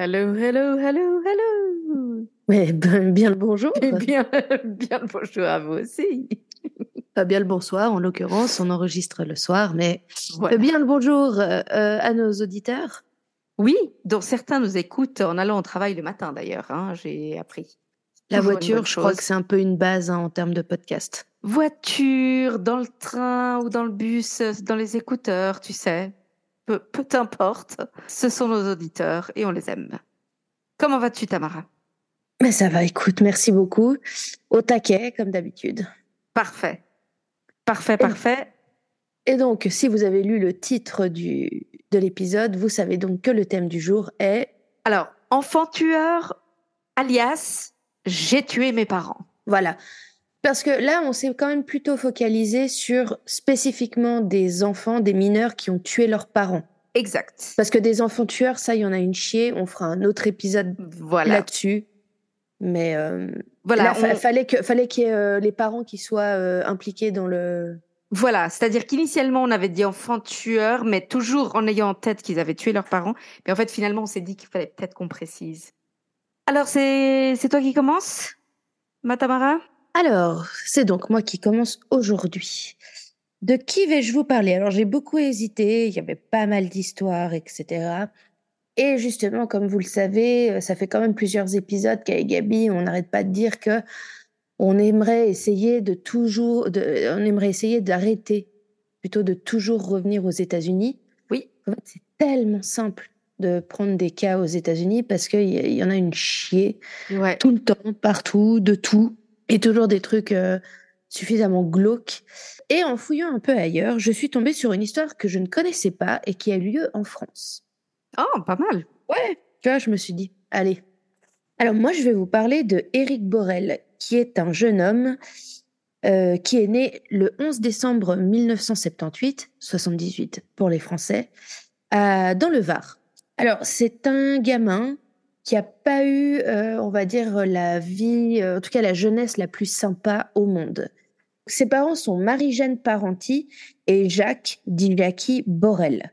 Hello, hello, hello, hello. Ouais, ben, bien le bonjour. Et bien, bien le bonjour à vous aussi. Pas bien le bonsoir, en l'occurrence, on enregistre le soir, mais bien le bonjour euh, euh, à nos auditeurs. Oui, dont certains nous écoutent en allant au travail le matin d'ailleurs, hein, j'ai appris. La voiture, je crois que c'est un peu une base hein, en termes de podcast. Voiture, dans le train ou dans le bus, dans les écouteurs, tu sais. Peu, peu importe, ce sont nos auditeurs et on les aime. Comment vas-tu, Tamara? Mais ça va, écoute, merci beaucoup. Au taquet, comme d'habitude. Parfait. Parfait, parfait. Et donc, si vous avez lu le titre du, de l'épisode, vous savez donc que le thème du jour est... Alors, enfant tueur, alias, j'ai tué mes parents. Voilà. Parce que là, on s'est quand même plutôt focalisé sur spécifiquement des enfants, des mineurs qui ont tué leurs parents. Exact. Parce que des enfants tueurs, ça, il y en a une chier. On fera un autre épisode voilà. là-dessus. Mais euh, voilà, là, fallait que fallait qu'il y ait euh, les parents qui soient euh, impliqués dans le. Voilà, c'est-à-dire qu'initialement on avait dit enfants tueurs, mais toujours en ayant en tête qu'ils avaient tué leurs parents. Mais en fait, finalement, on s'est dit qu'il fallait peut-être qu'on précise. Alors, c'est c'est toi qui commence, Matamara Alors, c'est donc moi qui commence aujourd'hui. De qui vais-je vous parler? Alors, j'ai beaucoup hésité. Il y avait pas mal d'histoires, etc. Et justement, comme vous le savez, euh, ça fait quand même plusieurs épisodes qu'avec Gabi, on n'arrête pas de dire que on aimerait essayer de toujours, de, on aimerait essayer d'arrêter, plutôt de toujours revenir aux États-Unis. Oui. En fait, c'est tellement simple de prendre des cas aux États-Unis parce qu'il y, y, en a une chier ouais. tout le temps, partout, de tout, et toujours des trucs euh, suffisamment glauques. Et en fouillant un peu ailleurs, je suis tombée sur une histoire que je ne connaissais pas et qui a lieu en France. Oh, pas mal. Ouais. Tu vois, je me suis dit, allez. Alors moi, je vais vous parler de Éric Borel, qui est un jeune homme euh, qui est né le 11 décembre 1978, 78 pour les Français, euh, dans le Var. Alors, c'est un gamin qui a pas eu, euh, on va dire, la vie, en tout cas la jeunesse la plus sympa au monde. Ses parents sont Marie-Jeanne Parenti et Jacques, dit Jackie Borel.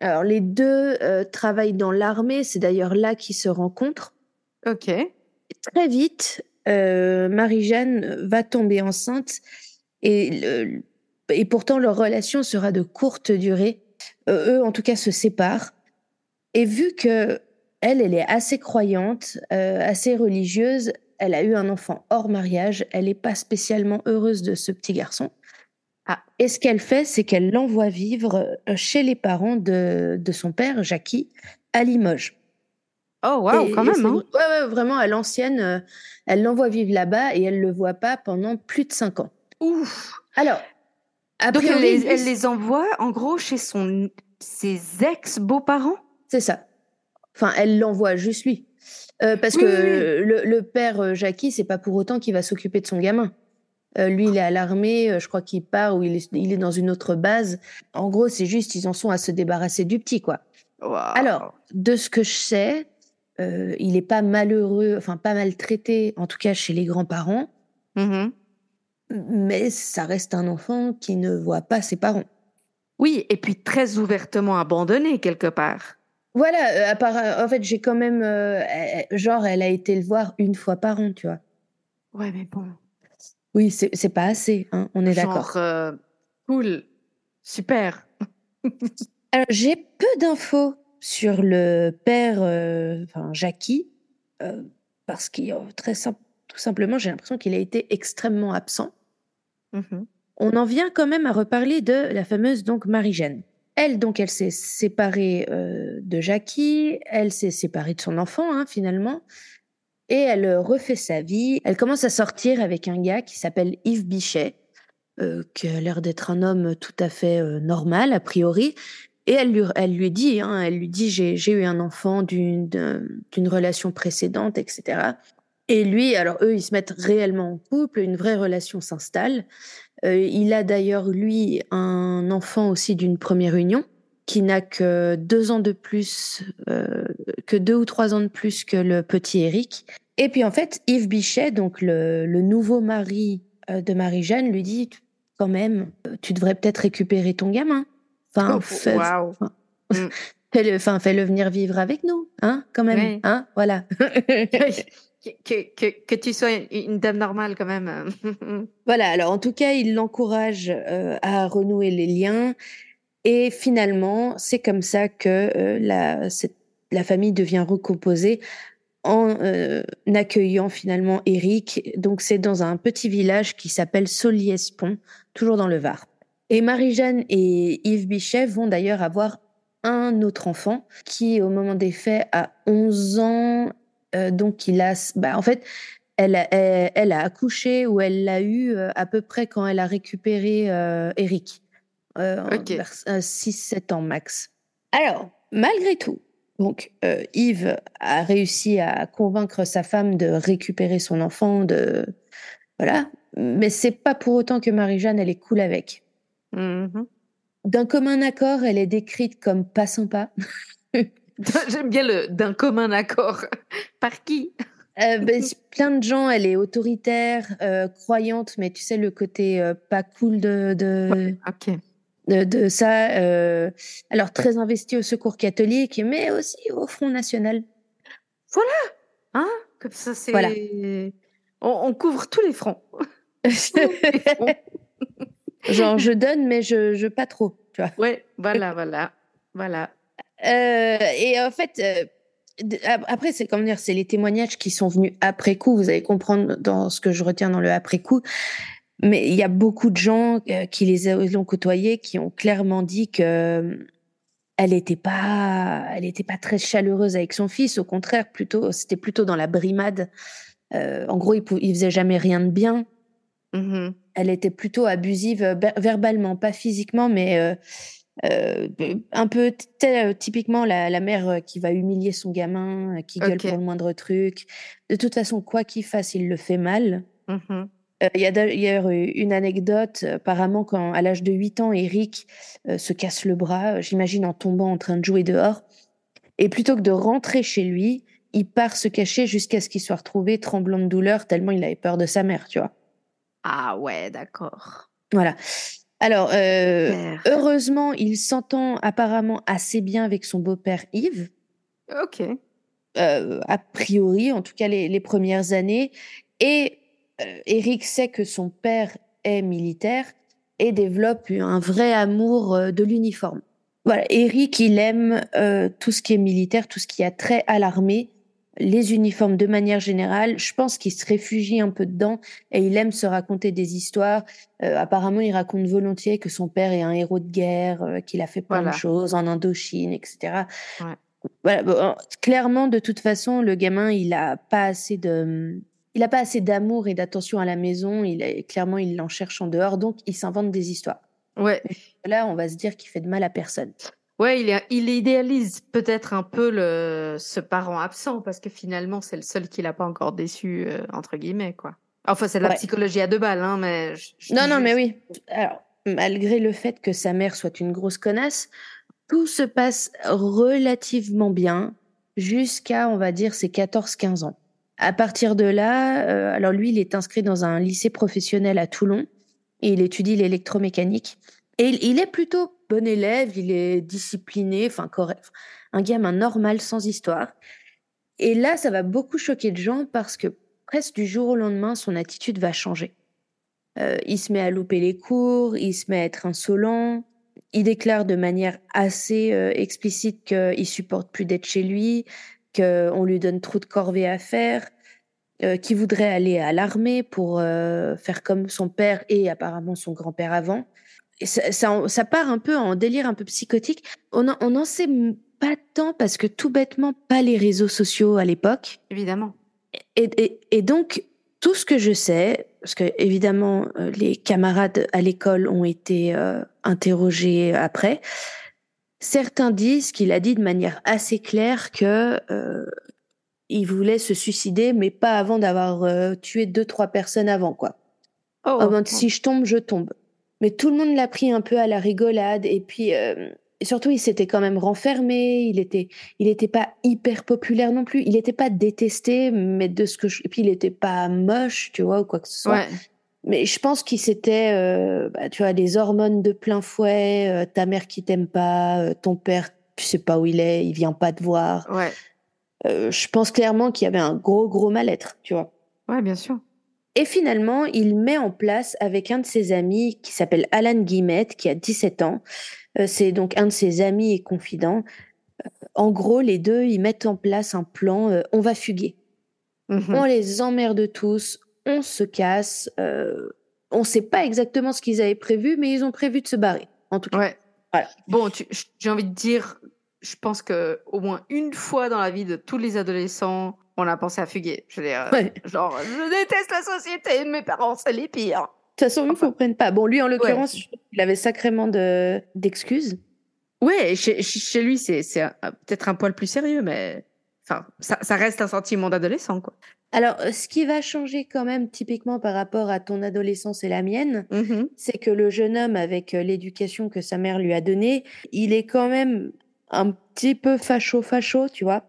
Alors, les deux euh, travaillent dans l'armée, c'est d'ailleurs là qu'ils se rencontrent. Ok. Très vite, euh, Marie-Jeanne va tomber enceinte et, le, et pourtant leur relation sera de courte durée. Euh, eux, en tout cas, se séparent. Et vu que elle, elle est assez croyante, assez religieuse, elle a eu un enfant hors mariage, elle n'est pas spécialement heureuse de ce petit garçon. Ah. Et ce qu'elle fait, c'est qu'elle l'envoie vivre chez les parents de, de son père, Jackie, à Limoges. Oh, waouh, quand même. Hein. Ouais, ouais, vraiment, à l'ancienne, euh, elle l'envoie vivre là-bas et elle ne le voit pas pendant plus de cinq ans. Ouf. Alors, donc elle les, elle les, envoie, en gros, chez son, ses ex-beaux-parents? C'est ça. Enfin, elle l'envoie juste lui. Euh, parce oui, que oui. Le, le, père Jackie, c'est pas pour autant qu'il va s'occuper de son gamin. Euh, lui, il est à l'armée, euh, je crois qu'il part ou il est, il est, dans une autre base. En gros, c'est juste, ils en sont à se débarrasser du petit, quoi. Wow. Alors, de ce que je sais, euh, il est pas malheureux, enfin pas maltraité, en tout cas chez les grands-parents. Mm -hmm. Mais ça reste un enfant qui ne voit pas ses parents. Oui, et puis très ouvertement abandonné quelque part. Voilà, à part, en fait, j'ai quand même, genre, elle a été le voir une fois par an, tu vois. Ouais, mais bon. Oui, c'est pas assez, hein, on est d'accord. Euh, cool, super. Alors, j'ai peu d'infos sur le père, euh, enfin Jackie, euh, parce qu'il très simple, tout simplement, j'ai l'impression qu'il a été extrêmement absent. Mm -hmm. On en vient quand même à reparler de la fameuse donc Marie-Jeanne. Elle donc, elle s'est séparée euh, de Jackie, elle s'est séparée de son enfant hein, finalement et elle refait sa vie. Elle commence à sortir avec un gars qui s'appelle Yves Bichet, euh, qui a l'air d'être un homme tout à fait euh, normal, a priori. Et elle lui, elle lui dit, hein, elle lui dit, j'ai eu un enfant d'une relation précédente, etc. Et lui, alors eux, ils se mettent réellement en couple, une vraie relation s'installe. Euh, il a d'ailleurs, lui, un enfant aussi d'une première union qui n'a que deux ans de plus, euh, que deux ou trois ans de plus que le petit Eric. Et puis en fait, Yves Bichet, donc le, nouveau mari euh, de Marie-Jeanne, lui dit quand même, tu devrais peut-être récupérer ton gamin. Enfin, oh, mm. fais-le, enfin, fais-le venir vivre avec nous, hein, quand même, hein, voilà. que, tu sois une dame normale quand même. voilà, alors en tout cas, il l'encourage euh, à renouer les liens. Et finalement, c'est comme ça que euh, la, famille devient recomposée en euh, accueillant finalement Eric. Donc c'est dans un petit village qui s'appelle Soliespont, toujours dans le Var. Et Marie-Jeanne et Yves Bichet vont d'ailleurs avoir un autre enfant qui, au moment des faits, a 11 ans donc, il a, bah, en fait, elle a, elle, a accouché ou elle l'a eu euh, à peu près quand elle a récupéré euh, Eric. Euh, 6-7 ans max. Alors, malgré tout, donc Yves a réussi à convaincre sa femme de récupérer son enfant, de voilà, mais c'est pas pour autant que Marie-Jeanne elle est cool avec. Mm-hmm. D'un commun accord, elle est décrite comme pas sympa. J'aime bien le d'un commun accord. Par qui? Euh, ben, plein de gens, elle est autoritaire, euh, croyante, mais tu sais, le côté euh, pas cool de, de, de, ça. alors, très investie au secours catholique, mais aussi au Front National. Voilà Hein? Comme ça, c'est. Voilà. On, couvre tous les fronts. Genre, je donne, mais je, je pas trop, tu vois. Ouais, voilà, voilà. Voilà. Euh, et en fait, euh, après, c'est comment dire, c'est les témoignages qui sont venus après coup. Vous allez comprendre dans ce que je retiens dans le après coup. Mais il y a beaucoup de gens euh, qui les ont côtoyés qui ont clairement dit que elle n'était pas, elle était pas très chaleureuse avec son fils. Au contraire, plutôt, c'était plutôt dans la brimade. en gros, il, il faisait jamais rien de bien. Mmh elle était plutôt abusive verbalement, pas physiquement, mais euh, un peu euh, typiquement la, la, mère euh, qui va humilier son gamin, qui gueule pour le moindre truc. De toute façon, quoi qu'il fasse, il le fait mal. Mmh il y a d'ailleurs une anecdote. Apparemment, quand à l'âge de 8 ans, Eric se casse le bras, j'imagine en tombant en train de jouer dehors. Et plutôt que de rentrer chez lui, il part se cacher jusqu'à ce qu'il soit retrouvé tremblant de douleur, tellement il avait peur de sa mère, tu vois. Ah ouais, d'accord. Voilà. Alors, euh, heureusement, il s'entend apparemment assez bien avec son beau-père Yves. Ok. Euh, a priori, en tout cas les, premières années. Et euh, Eric sait que son père est militaire et développe un vrai amour de l'uniforme. Voilà, Eric, il aime tout ce qui est militaire, tout ce qui a trait à l'armée les uniformes de manière générale, je pense qu'il se réfugie un peu dedans et il aime se raconter des histoires. Euh, apparemment, il raconte volontiers que son père est un héros de guerre, euh, qu'il a fait plein de choses en Indochine, etc. Voilà, clairement, de toute façon, le gamin, il a pas assez de, il a pas assez d'amour et d'attention à la maison. Il est, clairement, il en cherche en dehors, donc il s'invente des histoires. Ouais. Là, on va se dire qu'il fait de mal à personne. Ouais, il, il idéalise peut-être un peu le, ce parent absent parce que finalement, c'est le seul qui l'a pas encore déçu, euh, entre guillemets, quoi. Enfin, c'est de la psychologie à deux balles, hein, mais. non, non, mais oui. Alors, malgré le fait que sa mère soit une grosse connasse, tout se passe relativement bien jusqu'à, on va dire, ses 14-15 ans. À partir de là, euh, alors lui, il est inscrit dans un lycée professionnel à Toulon et il étudie l'électromécanique. Et il est plutôt bon élève, il est discipliné, enfin correct, un gamin normal sans histoire. Et là, ça va beaucoup choquer de gens parce que presque du jour au lendemain, son attitude va changer. Euh, il se met à louper les cours, il se met à être insolent, il déclare de manière assez euh, explicite qu'il supporte plus d'être chez lui, qu'on lui donne trop de corvées à faire, euh, qu'il voudrait aller à l'armée pour faire comme son père et apparemment son grand-père avant ça, ça, part un peu en délire un peu psychotique. On n'en sait pas tant parce que tout bêtement, pas les réseaux sociaux à l'époque. Évidemment. Et, et, donc, tout ce que je sais, parce que évidemment, euh, les camarades à l'école ont été euh, interrogés après, Certains disent qu'il a dit de manière assez claire que euh, il voulait se suicider, mais pas avant d'avoir euh, tué deux trois personnes avant quoi. Oh, En mode, si je tombe, je tombe. Mais tout le monde l'a pris un peu à la rigolade et puis euh, surtout il s'était quand même renfermé. Il était il était pas hyper populaire non plus. Il était pas détesté, mais de ce que je... et puis il était pas moche, tu vois ou quoi que ce soit. ouais. Mais je pense qu'il s'était, euh, bah, tu vois, les hormones de plein fouet, euh, ta mère qui t'aime pas, ton père, tu sais pas où il est, il vient pas te voir. Ouais. Je pense clairement qu'il y avait un gros, gros mal-être, tu vois. Ouais, bien sûr. Et finalement, il met en place avec un de ses amis qui s'appelle Alan Guillemette, qui a 17 ans. Euh, c'est donc un de ses amis et confidents. Euh, en gros, les deux, ils mettent en place un plan. euh, on va fuguer. Mhm. On les emmerde tous, on se casse. Euh, on sait pas exactement ce qu'ils avaient prévu, mais ils ont prévu de se barrer. En tout cas. Ouais. Voilà. Bon, j'ai envie de dire, je pense que au moins une fois dans la vie de tous les adolescents, on a pensé à fuguer. Je veux dire, Ouais. genre, je déteste la société, mes parents, c'est les pires. De toute façon, ils ne comprennent pas. Bon, lui, en l'occurrence, qu'il avait sacrément de d'excuses. Ouais, chez, chez- lui, c'est c'est un- peut-être un poil plus sérieux, mais enfin, ça, ça reste un sentiment d'adolescent, quoi. Alors, euh, ce qui va changer quand même typiquement par rapport à ton adolescence et la mienne, Mhm. c'est que le jeune homme, avec euh, l'éducation que sa mère lui a donnée, il est quand même un petit peu facho-facho, tu vois.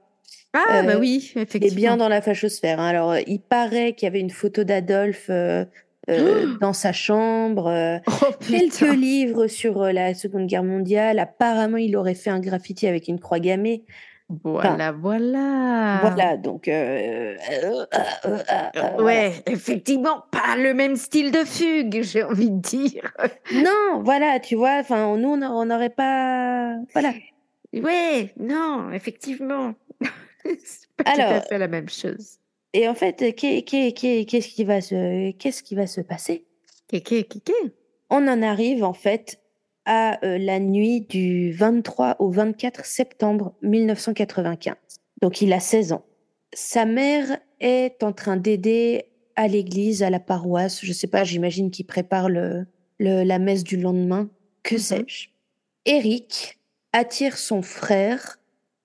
Ah, Euh, bah oui, Il est effectivement. bien dans la fachosphère. hein. Alors, euh, il paraît qu'il y avait une photo d'Adolphe euh, euh, dans sa chambre. euh, Oh, quelques livres sur euh, la Seconde Guerre mondiale. Apparemment, il aurait fait un graffiti avec une croix gammée. Voilà, voilà. Voilà, donc. euh, euh, euh, euh, euh. Ouais, effectivement, pas le même style de fugue, j'ai envie de dire. Non, voilà, tu vois, enfin, nous, on n'aurait pas. Voilà. Ouais, non, effectivement. Pas tout à Alors- fait la même chose. Et en fait, qu'est- qu'est-ce qui va se, qu'est-ce qui va se passer? On en arrive en fait à euh, la nuit du 23 au 24 septembre 1995. Donc il a 16 ans. Sa mère est en train d'aider à l'église, à la paroisse. Je sais pas, j'imagine qu'il prépare le, le- la messe du lendemain. Que Mhm. sais-je? Eric attire son frère,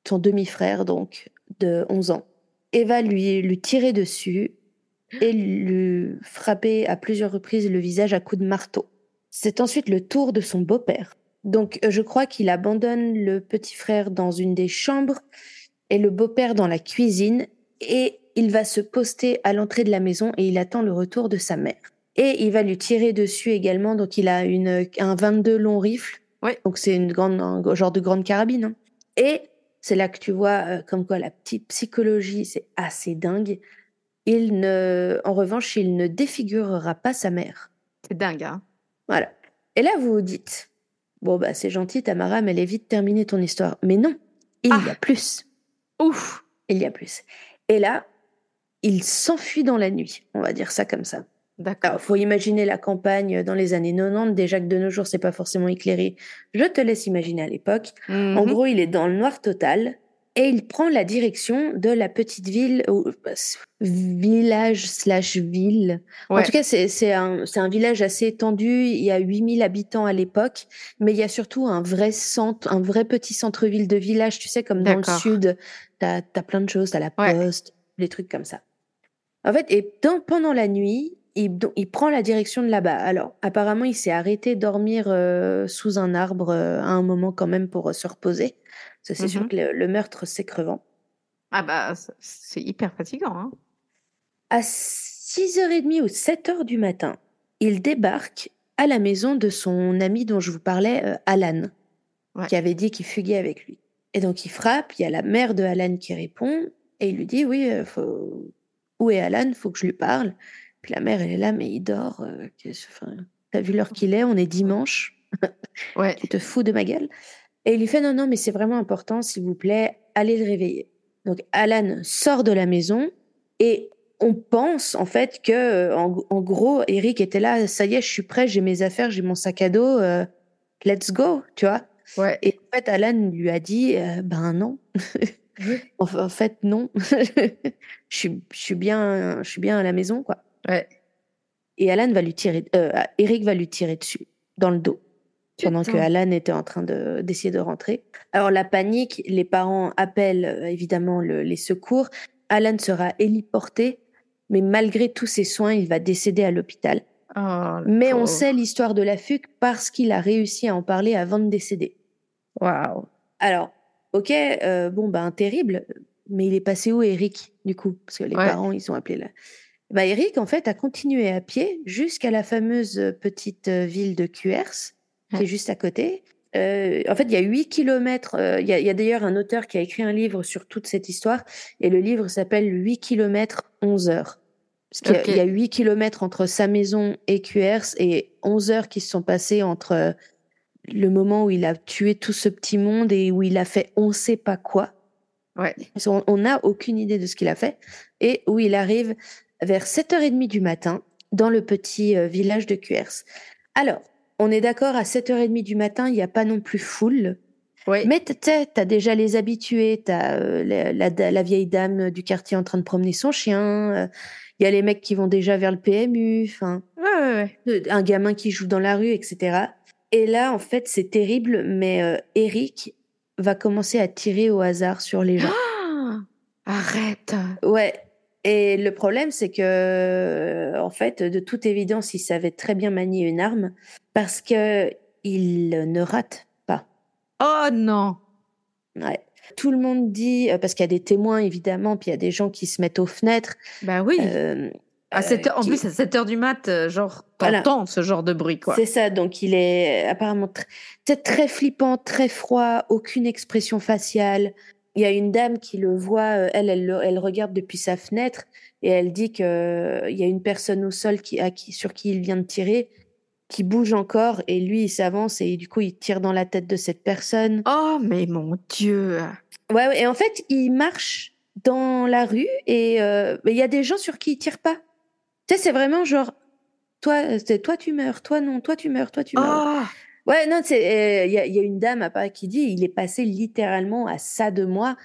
son demi-frère donc, de 11 ans, et va lui, lui tirer dessus et lui frapper à plusieurs reprises le visage à coups de marteau. C'est ensuite le tour de son beau-père. Donc euh, je crois qu'il abandonne le petit frère dans une des chambres et le beau-père dans la cuisine et il va se poster à l'entrée de la maison et il attend le retour de sa mère. Et il va lui tirer dessus également, donc il a une, un 22 long rifle. Ouais. Donc c'est une grande, un genre de grande carabine. hein. Et c'est là que tu vois euh, comme quoi la petite psychologie, c'est assez dingue. Il ne, en revanche, il ne défigurera pas sa mère. C'est dingue, hein. Voilà. Et là, vous vous dites, bon, bah, c'est gentil, Tamara, mais elle est vite terminée ton histoire. Mais non, il y a Ah. plus. Ouf. Il y a plus. Et là, il s'enfuit dans la nuit. On va dire ça comme ça. D'accord. Faut imaginer la campagne dans les années 90. Déjà que de nos jours, c'est pas forcément éclairé. Je te laisse imaginer à l'époque. En Mhm. gros, il est dans le noir total et il prend la direction de la petite ville, ou c'est- village slash ville. En Ouais. tout cas, c'est un, village assez étendu. Il y a 8000 habitants à l'époque, mais il y a surtout un vrai centre, un vrai petit centre-ville de village. Tu sais, comme dans le sud, t'as as plein de choses, t'as la Ouais. poste, des trucs comme ça. En fait, et dans, pendant la nuit, il, prend la direction de là-bas. Alors, apparemment, il s'est arrêté dormir euh, sous un arbre euh, à un moment quand même pour euh, se reposer. C'est sûr Mhm. que le, le meurtre, c'est crevant. Ah bah, c'est- hyper fatigant, hein. À 6h30 ou 7h du matin, il débarque à la maison de son ami dont je vous parlais, Alan, Ouais. qui avait dit qu'il fuguait avec lui. Et donc il frappe, il y a la mère de Alan qui répond, et il lui dit, oui, faut... où est Alan? Faut que je lui parle. Puis la mère, elle est là, mais il dort. euh, enfin, T'as vu l'heure qu'il est On est dimanche. Ouais. Tu te fous de ma gueule Et il lui fait, non, non, mais c'est vraiment important, s'il vous plaît, allez le réveiller. Donc Alan sort de la maison et on pense en fait que euh, en, en gros Eric était là ça y est je suis prêt j'ai mes affaires j'ai mon sac à dos euh, let's go tu vois Ouais. et en fait Alan lui a dit euh, ben non en, en fait non je suis je suis bien je suis bien à la maison quoi Ouais. et Alan va lui tirer euh, Eric va lui tirer dessus dans le dos pendant que. Alan était en train de- d'essayer de, rentrer. Alors la panique, les parents appellent euh, évidemment le- les secours. Alan sera héliporté, mais malgré tous ses soins, il va décéder à l'hôpital. Oh, Mais on sait l'histoire de la fugue parce qu'il a réussi à en parler avant de décéder. Waouh. Alors, ok, euh, bon, ben, terrible, mais il est passé où, Eric, du coup? Parce que les Ouais. parents, ils ont appelé là. Bah, Eric, en fait, a continué à pied jusqu'à la fameuse petite ville de Cuers, qui est juste à côté. Euh, en fait, il y a 8 kilomètres. euh, Il y a, d'ailleurs un auteur qui a écrit un livre sur toute cette histoire, et le livre s'appelle 8 kilomètres, 11 heures. Parce qu'il y a- Ok. il y a 8 kilomètres entre sa maison et Cuers, et 11 heures qui se sont passées entre le moment où il a tué tout ce petit monde et où il a fait on sait pas quoi. Ouais. On n'a aucune idée de ce qu'il a fait. Et où il arrive vers 7h30 du matin dans le petit euh, village de Cuers. Alors, on est d'accord, à 7h30 du matin, il n'y a pas non plus foule. Ouais. Mais tu sais, t'as déjà les habitués, t'as euh, la, la, la vieille dame du quartier en train de promener son chien, euh, il y a les mecs qui vont déjà vers le PMU, enfin, Ouais, ouais, ouais. euh, un gamin qui joue dans la rue, etc. Et là, en fait, c'est terrible, mais euh, Eric va commencer à tirer au hasard sur les gens. Ah, arrête. Ouais. Et le problème, c'est que, euh, en fait, de toute évidence, il savait très bien manier une arme parce que il ne rate pas. Oh non. Ouais. Tout le monde dit, euh, parce qu'il y a des témoins évidemment, puis il y a des gens qui se mettent aux fenêtres. Bah oui. euh, à euh, 7 heures- en qui- plus, à 7 heures du mat, genre, Voilà. t'entends ce genre de bruit, quoi. C'est ça, donc il est apparemment tr- très flippant, très froid, aucune expression faciale. Il y a une dame qui le voit, euh, elle, elle, le- elle regarde depuis sa fenêtre et elle dit qu'il y a une personne au sol qui, à qui, sur qui il vient de tirer qui bouge encore et lui il s'avance et du coup il tire dans la tête de cette personne. Oh, mais mon Dieu. Ouais, ouais, et en fait il marche dans la rue et euh, il y a des gens sur qui il tire pas. Tu sais, c'est vraiment genre toi, toi tu meurs, toi non, toi tu meurs, toi tu meurs. Oh, Ouais, non, il y, a- y a une dame à Paris qui dit il est passé littéralement à ça de moi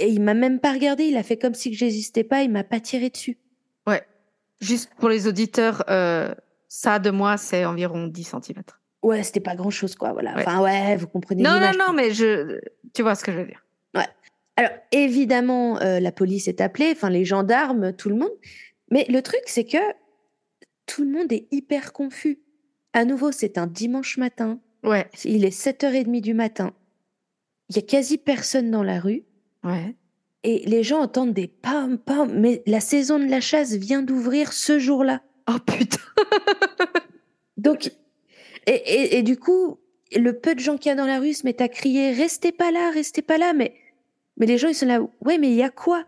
et il m'a même pas regardé, il a fait comme si que j'existais pas, il m'a pas tiré dessus. juste pour les auditeurs, euh, ça de moi, c'est environ 10 cm. Ouais, c'était pas grand chose quoi, voilà. Ouais. Enfin ouais, vous comprenez Non, non, non, mais je, tu vois ce que je veux dire. Alors évidemment, euh, la police est appelée, enfin les gendarmes, tout le monde. Mais le truc c'est que tout le monde est hyper confus. À nouveau, c'est un dimanche matin. Ouais, Il est 7h30 du matin. Il y a quasi personne dans la rue. ouais. Et les gens entendent des pam pam, mais la saison de la chasse vient d'ouvrir ce jour-là. Oh putain. Donc, et, et, et du coup, le peu de gens qu'il y a dans la rue se mettent à crier Restez pas là, restez pas là. Mais, mais les gens, ils sont là Ouais, mais il y a quoi?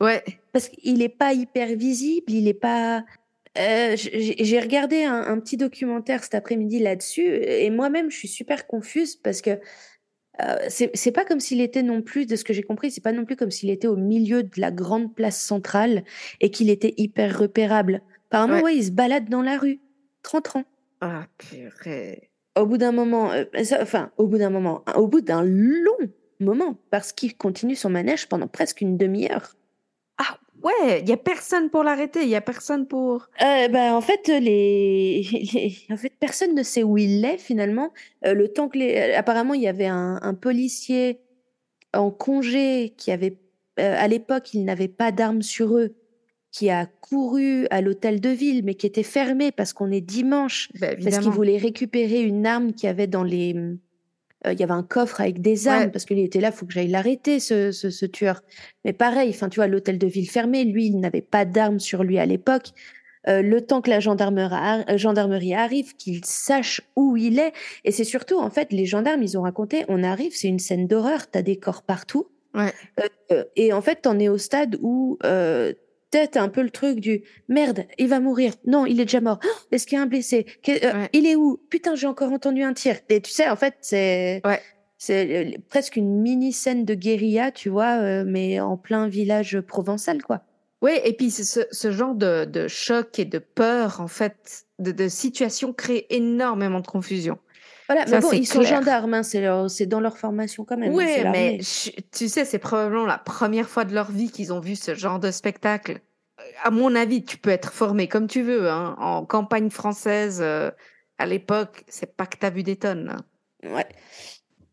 Ouais, Parce qu'il n'est pas hyper visible, il n'est pas. Euh, j'ai regardé un, un petit documentaire cet après-midi là-dessus, et moi-même, je suis super confuse parce que euh, c'est pas comme s'il était non plus, de ce que j'ai compris, c'est pas non plus comme s'il était au milieu de la grande place centrale et qu'il était hyper repérable. Apparemment, Ouais. ouais, il se balade dans la rue, 30 ans. ah purée. Au bout d'un moment, euh, ça- enfin, au bout d'un moment, au bout d'un long moment, parce qu'il continue son manège pendant presque une demi-heure. Ouais, il y a personne pour l'arrêter, il y a personne pour. Euh, bah, en fait, les... les- en fait, personne ne sait où il est finalement. Euh, le temps que les... euh, apparemment, il y avait un, un policier en congé qui avait, euh, à l'époque, il n'avait pas d'armes sur eux, qui a couru à l'hôtel de ville, mais qui était fermé parce qu'on est dimanche, Bah, parce qu'il voulait récupérer une arme qu'il y avait dans les. Euh, il y avait un coffre avec des armes Ouais. parce qu'il était là, faut que j'aille l'arrêter, ce, ce, ce tueur. Mais pareil, enfin, tu vois, l'hôtel de ville fermé, lui, il n'avait pas d'armes sur lui à l'époque. Euh, le temps que la gendarmerie, euh, gendarmerie arrive, qu'il sache où il est. Et c'est surtout, en fait, les gendarmes, ils ont raconté, on arrive, c'est une scène d'horreur, t'as des corps partout. Ouais. Euh, et en fait, t'en es au stade où t'as un peu le truc du merde, il va mourir. Non, il est déjà mort. Oh, Est-ce qu'il y a un blessé? Que- euh, Ouais. Il est où? Putain, j'ai encore entendu un tir. Et tu sais, en fait, c'est Ouais. c'est euh, presque une mini scène de guérilla, tu vois, euh, mais en plein village provençal, quoi. Oui, et puis ce, ce genre de, de choc et de peur, en fait, de, de situation crée énormément de confusion. Voilà, Ça, mais bon, ils sont gendarmes, hein, c'est leur- c'est dans leur formation quand même. hein, Oui, mais je- tu sais, c'est probablement la première fois de leur vie qu'ils ont vu ce genre de spectacle. Euh, À mon avis, tu peux être formé comme tu veux, hein, en campagne française, euh, à l'époque, c'est pas que t'as vu des tonnes. hein. Ouais.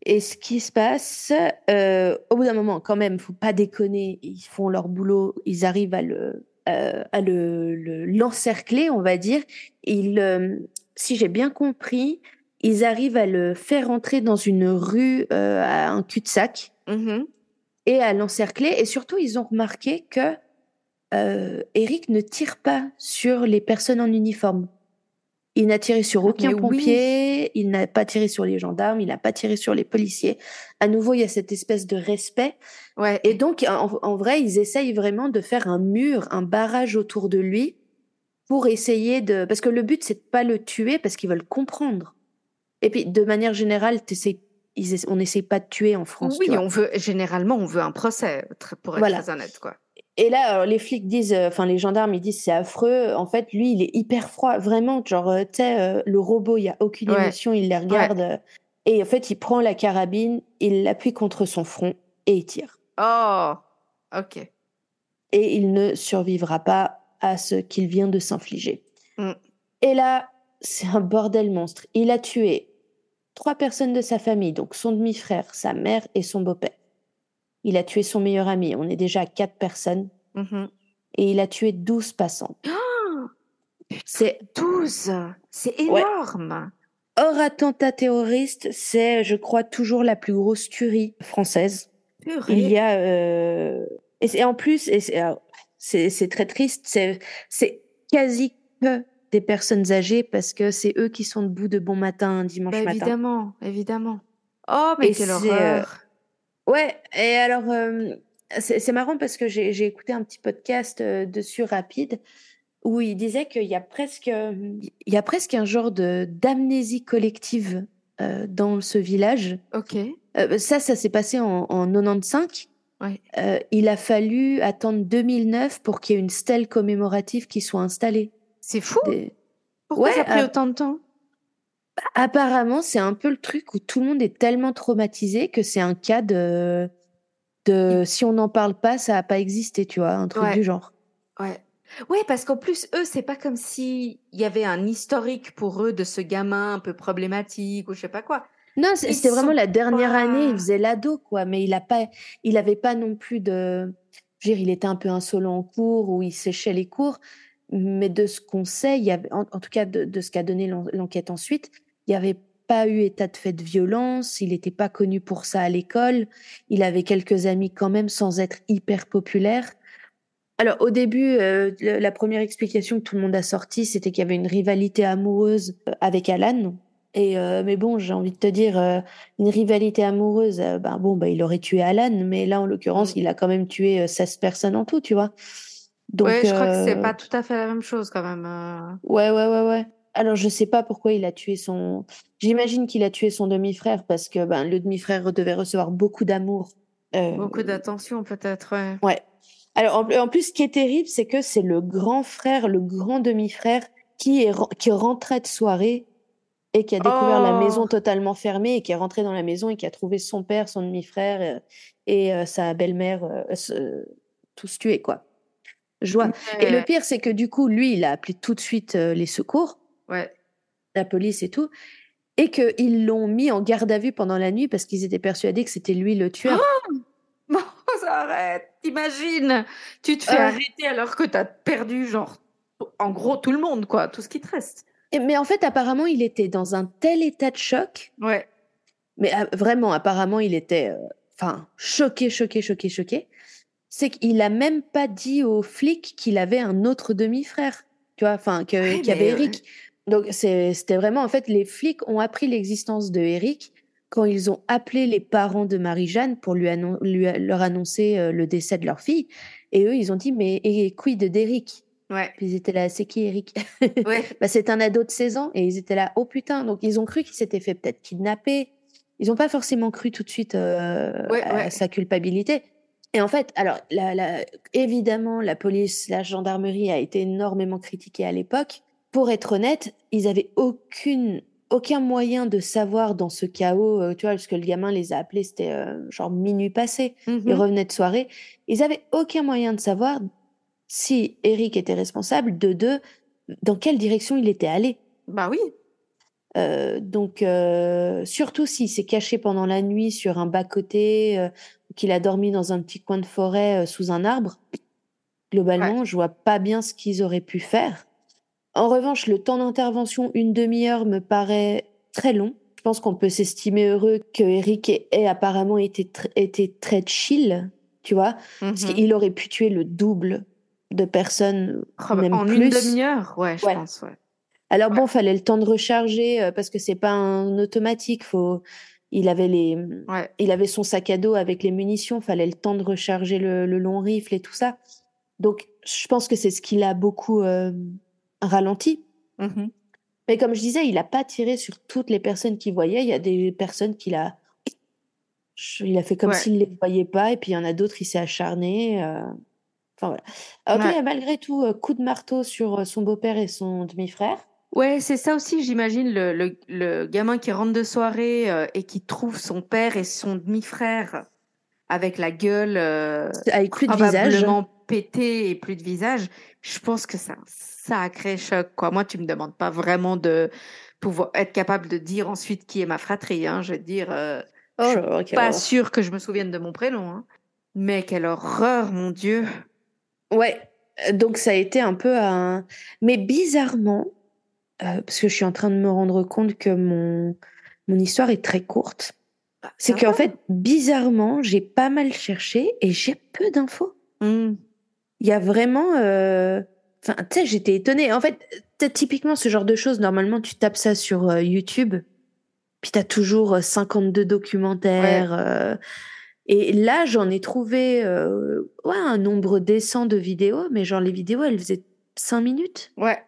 Et ce qui se passe, euh, au bout d'un moment, quand même, faut pas déconner, ils font leur boulot, ils arrivent à le, euh, à le, le- l'encercler, on va dire. Ils, euh, si j'ai bien compris, ils arrivent à le faire entrer dans une rue, euh, à un cul-de-sac, Mhm. et à l'encercler. Et surtout, ils ont remarqué que euh, Eric ne tire pas sur les personnes en uniforme. Il n'a tiré sur Ah, aucun mais oui. pompier, il n'a pas tiré sur les gendarmes, il n'a pas tiré sur les policiers. À nouveau, il y a cette espèce de respect. Ouais. Et donc, en, en vrai, ils essayent vraiment de faire un mur, un barrage autour de lui pour essayer de... Parce que le but, c'est de pas le tuer parce qu'ils veulent comprendre. Et puis, de manière générale, ils on n'essaye pas de tuer en France. oui, on veut généralement on veut un procès, pour être Voilà. très honnête, quoi. Et là, alors, les flics disent, euh, enfin les gendarmes, ils disent c'est affreux. En fait, lui, il est hyper froid, vraiment. Genre, euh, tu sais, euh, le robot, il y a aucune Ouais. émotion, il les regarde. euh, et en fait, il prend la carabine, il l'appuie contre son front et il tire. Oh, ok. Et il ne survivra pas à ce qu'il vient de s'infliger. Mm. Et là, c'est un bordel monstre. Il a tué trois personnes de sa famille, donc son demi-frère, sa mère et son beau-père. Il a tué son meilleur ami. On est déjà à quatre personnes. Mhm. Et il a tué 12 passants. C'est 12, c'est Ouais. énorme. hors attentat terroriste, c'est, je crois, toujours la plus grosse tuerie française. Purée. Il y a euh, et, c'est- en plus, et c'est, alors, c'est c'est très triste, c'est c'est quasi que des personnes âgées parce que c'est eux qui sont debout de bon matin un dimanche Bah, matin. évidemment, évidemment. Oh, mais Et quelle c'est, euh, horreur. Ouais, et alors, euh, c'est marrant parce que j'ai écouté un petit podcast euh, dessus rapide où il disait qu'il y a presque, il y a presque un genre de d'amnésie collective euh, dans ce village. Ok. Ça, ça s'est passé en, en 95. Ouais. Euh, il a fallu attendre 2009 pour qu'il y ait une stèle commémorative qui soit installée. C'est fou. Des- Pourquoi Ouais, ça a pris autant de temps? Apparemment, c'est un peu le truc où tout le monde est tellement traumatisé que c'est un cas de, de si on n'en parle pas, ça n'a pas existé, tu vois, un truc Ouais. du genre. Ouais. Ouais, parce qu'en plus, eux, c'est pas comme si il y avait un historique pour eux de ce gamin un peu problématique ou je sais pas quoi. Non, c'était vraiment la dernière pas- année, il faisait l'ado, quoi, mais il a pas, il avait pas non plus de, je veux dire, il était un peu insolent en cours ou il séchait les cours, mais de ce qu'on sait, il y avait, en, en tout cas de, de ce qu'a donné l'en- l'enquête ensuite, il n'y avait pas eu état de fait de violence, il n'était pas connu pour ça à l'école, il avait quelques amis quand même sans être hyper populaire. Alors au début, euh, la première explication que tout le monde a sortie, c'était qu'il y avait une rivalité amoureuse euh, avec Alan. Et euh, mais bon, j'ai envie de te dire, euh, une rivalité amoureuse, ben bon, bah il aurait tué Alan, mais là en l'occurrence, Mm. il a quand même tué euh, 16 personnes en tout, tu vois. Donc ouais, je crois que c'est euh, pas tout à fait la même chose quand même. euh. Ouais, ouais, ouais, ouais. Alors, je sais pas pourquoi il a tué son. J'imagine qu'il a tué son demi-frère parce que ben, le demi-frère devait recevoir beaucoup d'amour. Euh, Beaucoup d'attention peut-être. Ouais. Ouais. Alors, en, en plus, ce qui est terrible, c'est que c'est le grand frère, le grand demi-frère qui est qui rentrait de soirée et qui a découvert la Oh. maison totalement fermée et qui est rentré dans la maison et qui a trouvé son père, son demi-frère et euh, sa belle-mère euh, tous tués, quoi. Joie. Et le pire, c'est que du coup, lui, il a appelé tout de suite euh, les secours Ouais. la police et tout, et qu'ils l'ont mis en garde à vue pendant la nuit parce qu'ils étaient persuadés que c'était lui le tueur. Bon, ça arrête. T'imagines Tu te fais arrêter alors que t'as perdu genre en gros tout le monde quoi, tout ce qui te reste. Et- mais en fait, apparemment, il était dans un tel état de choc, Ouais. mais ah, vraiment, apparemment, il était, euh, enfin, choqué, choqué, choqué, choqué. C'est qu'il a même pas dit aux flics qu'il avait un autre demi-frère, tu vois, enfin, Ouais, qu'il y avait Eric. Donc, c'était vraiment, en fait, les flics ont appris l'existence de Eric quand ils ont appelé les parents de Marie-Jeanne pour lui, annon- lui- leur annoncer euh, le décès de leur fille. Et eux, ils ont dit, mais et quid d'Eric? Ouais. Puis ils étaient là, c'est qui Eric? Ouais. bah, C'est un ado de 16 ans. Et ils étaient là, oh putain. Donc, ils ont cru qu'il s'était fait peut-être kidnapper. Ils n'ont pas forcément cru tout de suite euh, Ouais, à sa culpabilité. Et en fait, alors, la, la- évidemment, la police, la gendarmerie a été énormément critiquée à l'époque. Pour être honnête, ils avaient aucune, aucun moyen de savoir dans ce chaos, euh, tu vois, parce que le gamin les a appelés, c'était euh, genre minuit passé. Ils Mhm. revenaient de soirée. Ils avaient aucun moyen de savoir si Eric était responsable, de deux, dans quelle direction il était allé. Bah oui. Euh, donc, euh, surtout s'il s'est caché pendant la nuit sur un bas-côté, euh, qu'il a dormi dans un petit coin de forêt sous un arbre, globalement, je vois pas bien ce qu'ils auraient pu faire. En revanche, le temps d'intervention, une demi-heure, me paraît très long. Je pense qu'on peut s'estimer heureux que Eric ait, ait apparemment été, tr- été très chill, tu vois, parce Mhm. qu'il aurait pu tuer le double de personnes, Oh, bah, même en plus. une demi-heure, ouais, je Ouais. pense, ouais. Alors Ouais. bon, fallait le temps de recharger euh, parce que c'est pas un automatique. Faut, il avait les, Ouais. il avait son sac à dos avec les munitions. Fallait le temps de recharger le, le long rifle et tout ça. Donc, je pense que c'est ce qui l'a beaucoup euh, ralenti. Mhm. Mais comme je disais, il a pas tiré sur toutes les personnes qu'il voyait. Il y a des personnes qu'il a, il a fait comme Ouais. s'il les voyait pas. Et puis il y en a d'autres, il s'est acharné. euh, Enfin voilà. Alors Ouais. qu'il y a malgré tout coup de marteau sur son beau-père et son demi-frère. Ouais, c'est ça aussi, j'imagine, le, le, le gamin qui rentre de soirée euh, et qui trouve son père et son demi-frère avec la gueule euh, Avec plus de visage. probablement pétée et plus de visage. Je pense que ça, ça a créé choc, quoi. Moi, tu me demandes pas vraiment de pouvoir être capable de dire ensuite qui est ma fratrie, hein. Je veux dire, euh, Oh je quelle pas sûre que je me souvienne de mon prénom, hein. Mais quelle horreur, mon Dieu. Ouais, euh, donc ça a été un peu un... Mais bizarrement, euh, parce que je suis en train de me rendre compte que mon, mon histoire est très courte, c'est ça qu'en fait, bizarrement, j'ai pas mal cherché et j'ai peu d'infos. Hmm. Il y a vraiment... euh, Enfin, tu sais, j'étais étonnée. En fait, typiquement ce genre de choses, normalement, tu tapes ça sur euh, YouTube, puis t'as toujours euh, 52 documentaires. euh, Et là, j'en ai trouvé ouais, un nombre décent de vidéos, mais genre les vidéos, elles faisaient 5 minutes, Ouais.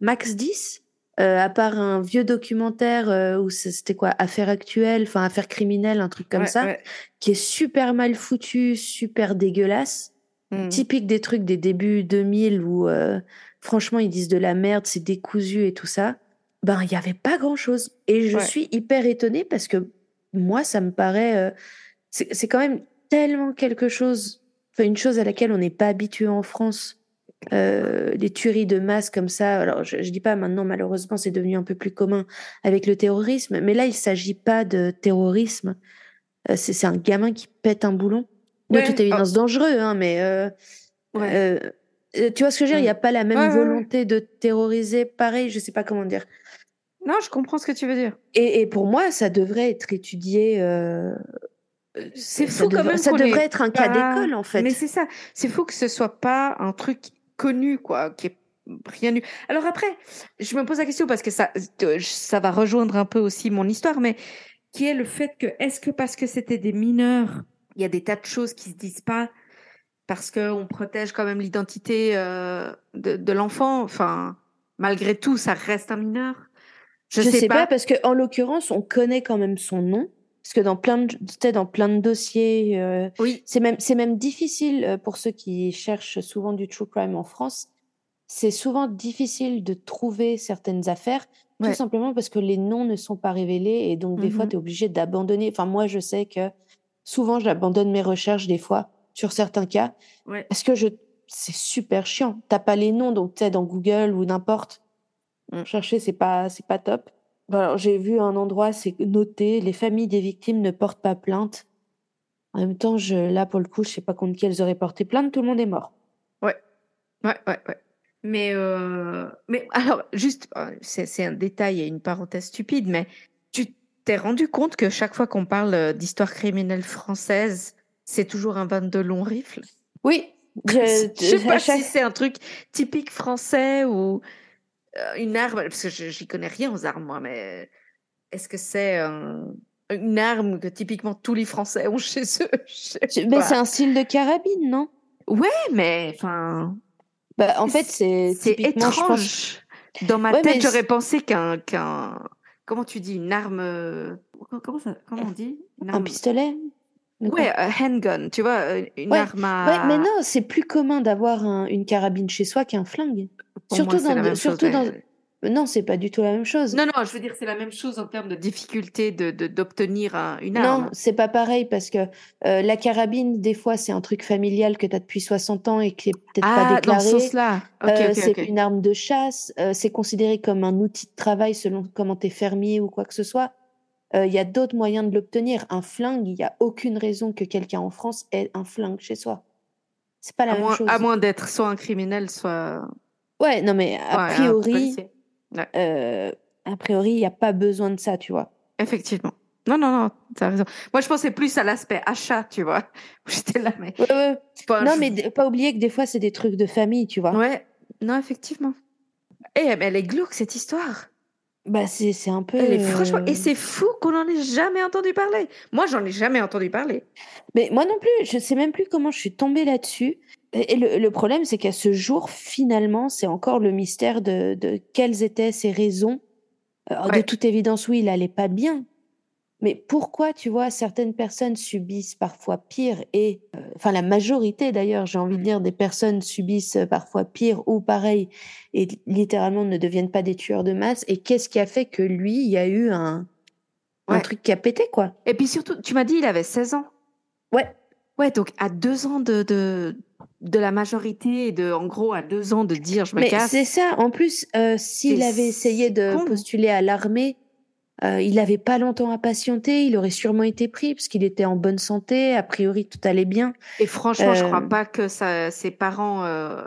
max 10. Euh, à part un vieux documentaire euh, où c'était quoi, affaire actuelle, enfin affaire criminelle, un truc comme ouais, ça, ouais. qui est super mal foutu, super dégueulasse, Hmm. typique des trucs des débuts 2000 où euh, franchement ils disent de la merde, c'est décousu et tout ça. Ben il y avait pas grand chose. Et je Ouais. suis hyper étonnée parce que moi ça me paraît, c'est c'est quand même tellement quelque chose, enfin une chose à laquelle on n'est pas habitué en France. Euh, des tueries de masse comme ça. Alors, je, je dis pas maintenant, malheureusement, c'est devenu un peu plus commun avec le terrorisme, mais là, il s'agit pas de terrorisme. Euh, c'est un gamin qui pète un boulon. De Ouais, toute évidence dangereux, hein, mais euh, Ouais. euh, tu vois ce que je veux dire? Il n'y a pas la même Ouais, volonté de terroriser. Pareil, je sais pas comment dire. Non, je comprends ce que tu veux dire. Et, et pour moi, ça devrait être étudié. C'est fou quand même Ça devrait ait être un cas d'école, en fait. Mais c'est ça. C'est fou que ce soit pas un truc connu, quoi, qui est rien eu. Alors après, je me pose la question parce que ça, ça va rejoindre un peu aussi mon histoire, mais qui est le fait que est-ce que parce que c'était des mineurs, il y a des tas de choses qui se disent pas parce qu'on protège quand même l'identité euh, de, de l'enfant? Enfin, malgré tout, ça reste un mineur? Je, sais, pas. parce que en l'occurrence, on connaît quand même son nom, parce que dans plein de, dans plein de dossiers, euh, Oui. c'est même c'est même difficile euh, pour ceux qui cherchent souvent du true crime en France. C'est souvent difficile de trouver certaines affaires, Ouais. tout simplement parce que les noms ne sont pas révélés et donc des fois Mhm. tu es obligé d'abandonner. Enfin moi je sais que souvent j'abandonne mes recherches des fois sur certains cas Ouais. parce que je c'est super chiant. T'as pas les noms donc tu sais dans Google ou n'importe Mm. chercher c'est pas c'est pas top. Alors j'ai vu un endroit c'est noté les familles des victimes ne portent pas plainte. En même temps je là pour le coup je sais pas contre qui elles auraient porté plainte tout le monde est mort. Ouais, ouais, ouais. Mais, euh, mais alors, juste, euh, c'est un détail et une parenthèse stupide, mais tu t'es rendu compte que chaque fois qu'on parle euh, d'histoire criminelle française, c'est toujours un 22 long rifle? Oui, je, Je sais pas chaque- si c'est un truc typique français ou une arme, parce que j'y connais rien aux armes, moi, mais est-ce que c'est un- une arme que typiquement tous les Français ont chez eux? Mais c'est un style de carabine non? Ouais, mais enfin. Bah en fait c'est je pense étrange. Dans ma Ouais, tête, j'aurais pensé qu'un qu'un comment tu dis une arme euh, comment ça comment on dit? Une un pistolet. Ouais un handgun tu vois euh, une Ouais, arme à Ouais, mais non, c'est plus commun d'avoir un- une carabine chez soi qu'un flingue. Pour surtout moi, dans la de- même surtout chose, dans-. Non, c'est pas du tout la même chose. Non, non, je veux dire, c'est la même chose en termes de difficulté de, de- d'obtenir un- une Non, arme. c'est pas pareil parce que euh, la carabine, des fois, c'est un truc familial que tu as depuis 60 ans et qui est peut-être pas Ah, dans ce déclaré. Ok, Euh, c'est une arme de chasse, euh, c'est considéré comme un outil de travail selon comment tu es fermier ou quoi que ce soit. Il y a d'autres moyens de l'obtenir. Un flingue, il n'y a aucune raison que quelqu'un en France ait un flingue chez soi. C'est pas la À même moins, chose. à moins d'être soit un criminel, soit Ouais, non, mais a ouais, priori, euh, a priori, il n'y a pas besoin de ça, tu vois. Effectivement. Non, non, non, t'as raison. Moi, je pensais plus à l'aspect achat, tu vois. J'étais là, mais. Ouais, ouais. Non, mais pas oublier que des fois, c'est des trucs de famille, tu vois. Ouais, non, effectivement. Eh, mais elle est glauque, cette histoire. Bah, c'est un peu. Elle est franchement. Et c'est fou qu'on n'en ait jamais entendu parler. Moi, j'en ai jamais entendu parler. Mais moi non plus, je sais même plus comment je suis tombée là-dessus. Et le, le problème, c'est qu'à ce jour, finalement, c'est encore le mystère de, de quelles étaient ses raisons. Alors, De toute évidence, oui, il allait pas bien. Mais pourquoi, tu vois, certaines personnes subissent parfois pire et, euh, enfin, la majorité d'ailleurs, j'ai envie de Mm. dire, des personnes subissent euh, parfois pire ou pareil et littéralement ne deviennent pas des tueurs de masse. Et qu'est-ce qui a fait que lui, il y a eu un, truc qui a pété, quoi? Et puis surtout, tu m'as dit, il avait 16 ans. Ouais. Ouais, donc à deux ans de, de, de la majorité et de, en gros, à deux ans de dire je me Mais casse. c'est ça. En plus, euh, s'il avait essayé de con. postuler à l'armée, euh, il n'avait pas longtemps à patienter. Il aurait sûrement été pris parce qu'il était en bonne santé. A priori, tout allait bien. Et franchement, je crois Euh, pas que ça, ses parents euh,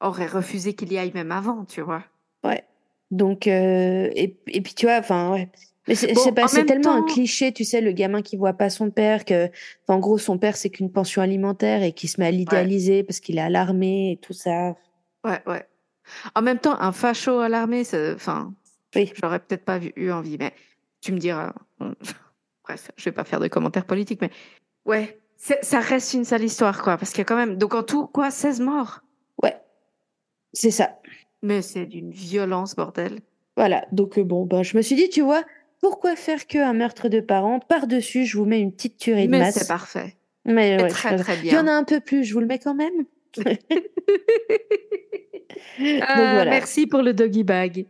auraient refusé qu'il y aille même avant, tu vois. Ouais. Donc, euh, et, et puis tu vois, enfin, ouais. Mais c'est Bon, tellement un cliché, tu sais, le gamin qui voit pas son père, que, en gros, son père, c'est qu'une pension alimentaire et qui se met à l'idéaliser parce qu'il est à l'armée et tout ça. Ouais, ouais. En même temps, un facho à l'armée, enfin, Oui. j'aurais peut-être pas eu envie, mais tu me diras. Bref, je vais pas faire de commentaires politiques, mais ouais, ça reste une sale histoire, quoi, parce qu'il y a quand même, donc en tout, quoi, 16 morts? Ouais. C'est ça. Mais c'est d'une violence, bordel. Voilà, donc euh, bon, ben, je me suis dit, tu vois, pourquoi faire que un meurtre de parents? Par-dessus, je vous mets une petite tuerie de Mais masse. c'est parfait. Mais ouais, très, très Il y en bien. a un peu plus, je vous le mets quand même. Donc voilà. Merci pour le doggy bag.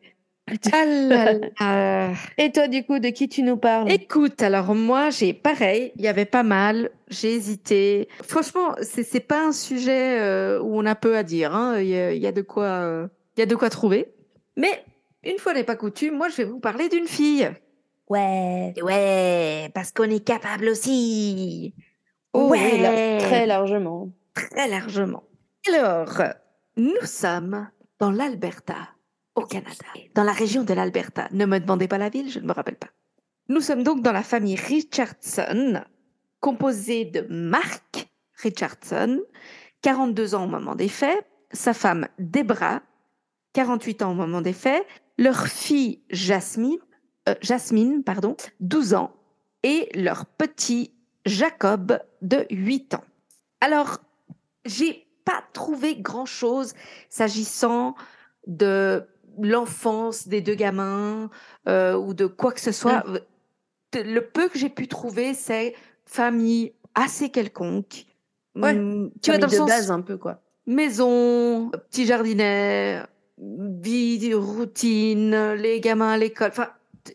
Ah là là. Et toi, du coup, de qui tu nous parles? Écoute, alors moi, j'ai pareil, il y avait pas mal, j'ai hésité. Franchement, c'est c'est pas un sujet euh, où on a peu à dire. hein. Il y, a, il y a de quoi, euh, il y a de quoi trouver. Mais une fois n'est pas coutume, moi, je vais vous parler d'une fille. Ouais. Ouais, parce qu'on est capable aussi. Oh, oui, là, très largement. très largement. Alors, nous sommes dans l'Alberta, au Canada, dans la région de l'Alberta. Ne me demandez pas la ville, je ne me rappelle pas. Nous sommes donc dans la famille Richardson, composée de Mark Richardson, 42 ans au moment des faits, sa femme Debra, 48 ans au moment des faits, leur fille Jasmine, euh, Jasmine pardon, 12 ans, et leur petit Jacob de 8 ans. Alors, j'ai pas trouvé grand-chose s'agissant de l'enfance des deux gamins euh, ou de quoi que ce soit. De- Le peu que j'ai pu trouver, c'est famille assez quelconque. Ouais, Hum, tu vois, dans le de sens base, un peu, quoi. maison, petit jardinet, vie, routine, les gamins à l'école. Enfin,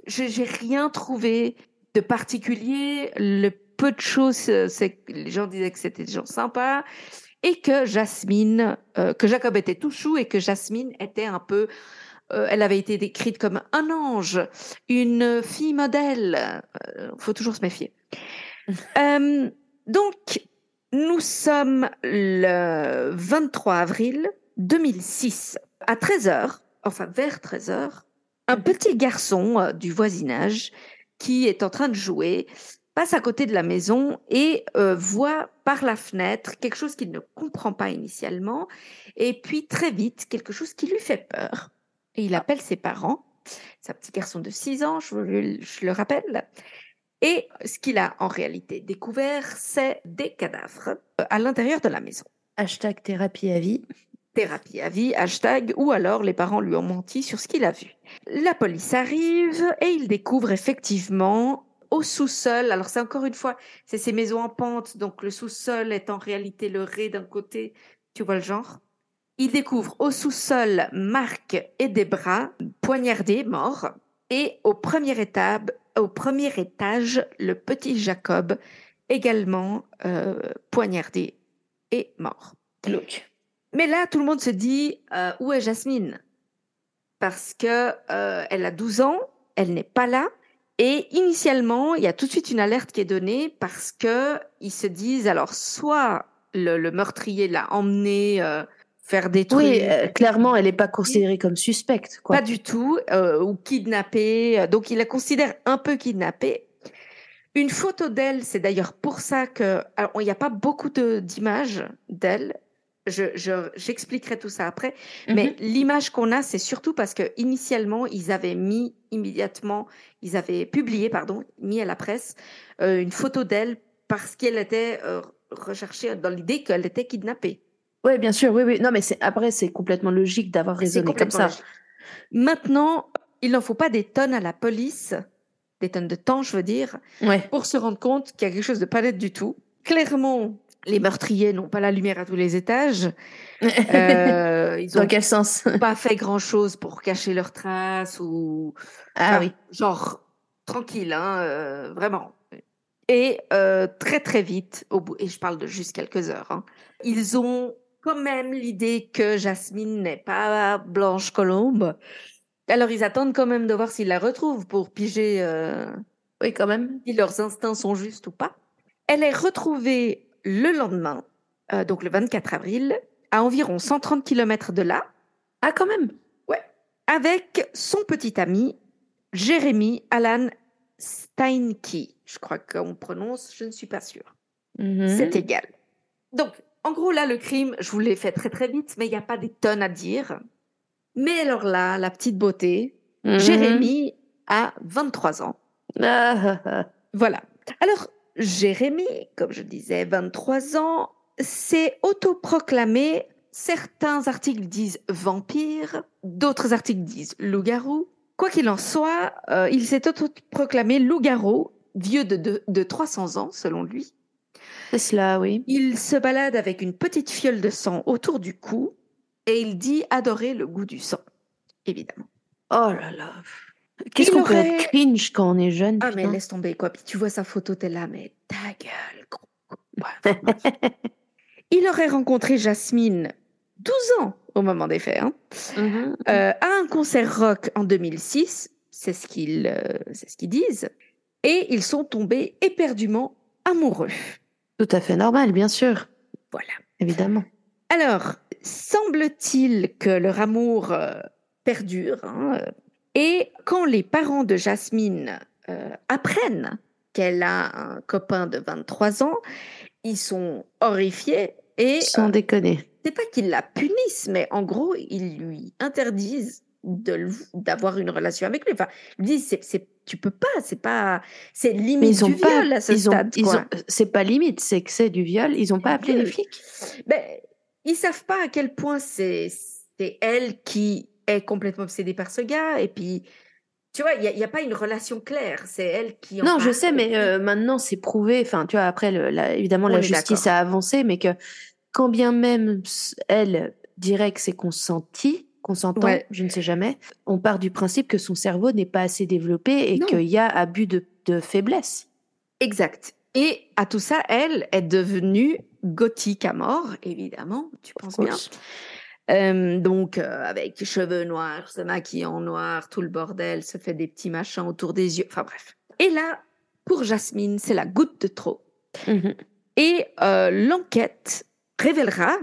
j'ai j'ai rien trouvé de particulier. Le peu de choses, euh, c'est que les gens disaient que c'était des gens sympas et que Jasmine, euh, que Jacob était tout chou et que Jasmine était un peu, euh, elle avait été décrite comme un ange, une fille modèle. Euh, faut toujours se méfier. Donc, nous sommes le 23 avril 2006 à 13h, enfin vers 13h, un petit garçon euh, du voisinage qui est en train de jouer passe à côté de la maison et euh, voit par la fenêtre quelque chose qu'il ne comprend pas initialement et puis très vite quelque chose qui lui fait peur. Et il appelle ses parents. C'est un petit garçon de 6 ans, je, le- je le rappelle. Et ce qu'il a en réalité découvert, c'est des cadavres euh, à l'intérieur de la maison. Hashtag thérapie à vie. Thérapie à vie, hashtag, ou alors les parents lui ont menti sur ce qu'il a vu. La police arrive et il découvre effectivement au sous-sol, alors c'est encore une fois, c'est ces maisons en pente, donc le sous-sol est en réalité le rez d'un côté, tu vois le genre il découvre au sous-sol Marc et Debra poignardés, morts, et au premier, étage, le petit Jacob, également euh, poignardé et mort. Glauque. Mais là, tout le monde se dit euh, où est Jasmine? Parce que euh, elle a 12 ans, elle n'est pas là. Et initialement, il y a tout de suite une alerte qui est donnée parce que ils se disent alors soit le, le meurtrier l'a emmenée euh, faire des trucs. Oui, euh, clairement, elle n'est pas considérée comme suspecte. Quoi. Pas du tout, ou kidnappée. Donc il la considère un peu kidnappée. Une photo d'elle, c'est d'ailleurs pour ça que alors, il n'y a pas beaucoup de- d'images d'elle. Je, je- j'expliquerai tout ça après. Mais Mhm. l'image qu'on a, c'est surtout parce que initialement, ils avaient mis immédiatement, ils avaient publié, pardon, mis à la presse euh, une photo d'elle parce qu'elle était euh, recherchée dans l'idée qu'elle était kidnappée. Oui, bien sûr, oui, oui. Non, mais après, c'est complètement logique d'avoir raisonné comme ça. logique. Maintenant, il n'en faut pas des tonnes à la police, des tonnes de temps, je veux dire, Ouais. pour se rendre compte qu'il y a quelque chose de pas net du tout. Clairement, les meurtriers n'ont pas la lumière à tous les étages. Euh, ils Dans ont quel sens? pas fait grand chose pour cacher leurs traces ou Ah Enfin, oui. genre tranquille, hein, euh, vraiment. Et euh, très très vite, au bout, et je parle de juste quelques heures, hein, ils ont quand même l'idée que Jasmine n'est pas Blanche Colombe. Alors ils attendent quand même de voir s'ils la retrouvent pour piger Oui, quand même. si leurs instincts sont justes ou pas. Elle est retrouvée le lendemain, euh, donc le 24 avril, à environ 130 km de là, Ah, quand même? avec son petit ami Jérémy Alan Steinke. Je crois qu'on prononce, je ne suis pas sûre. Mhm. C'est égal. Donc, en gros, là, le crime, je vous l'ai fait très très vite, mais il n'y a pas des tonnes à dire. Mais alors là, la petite beauté, Mhm. Jérémy a 23 ans. Ah, ah, ah. Voilà. Alors, Jérémy, comme je disais, 23 ans, s'est autoproclamé. Certains articles disent vampire, d'autres articles disent loup-garou. Quoi qu'il en soit, euh, il s'est autoproclamé loup-garou, vieux de, de, de 300 ans, selon lui. C'est cela, oui. Il se balade avec une petite fiole de sang autour du cou et il dit adorer le goût du sang, évidemment. Oh là là. Qu'est-ce Il qu'on peut aurait- être cringe quand on est jeune Ah, mais laisse tomber, quoi. Puis tu vois sa photo, t'es là, mais ta gueule, gros. Ouais. Il aurait rencontré Jasmine, 12 ans au moment des faits, hein, Mhm. euh, à un concert rock en 2006, c'est ce qu'ils euh, c'est ce qu'ils disent, et ils sont tombés éperdument amoureux. Tout à fait normal, bien sûr. Voilà. Évidemment. Alors, semble-t-il que leur amour euh, perdure, hein, et quand les parents de Jasmine euh, apprennent qu'elle a un copain de 23 ans, ils sont horrifiés et Sans euh, déconner. c'est pas qu'ils la punissent, mais en gros, ils lui interdisent d'avoir une relation avec lui. Enfin, ils disent, c'est, c'est, tu peux pas, c'est pas, c'est Mais limite ils ont du pas. viol à ce ils ont, stade. ils quoi. ont- c'est pas limite, c'est que c'est du viol. Ils ont pas appelé les flics. Ben, ils savent pas à quel point c'est, c'est elle qui est complètement obsédée par ce gars. Et puis, tu vois, il n'y a, a pas une relation claire. C'est elle qui en Non, je sais, mais euh, maintenant c'est prouvé. Enfin, tu vois, après, le- la- évidemment, On la justice a avancé, mais que quand bien même elle dirait que c'est consenti, consentant, Ouais. je ne sais jamais, on part du principe que son cerveau n'est pas assez développé et qu'il y a abus de, de faiblesse. Exact. Et à tout ça, elle est devenue gothique à mort, évidemment, tu penses bien. Euh, donc, euh, avec cheveux noirs, se maquille en noir, tout le bordel, se fait des petits machins autour des yeux. Enfin bref. Et là, pour Jasmine, c'est la goutte de trop. Mhm. Et euh, l'enquête révélera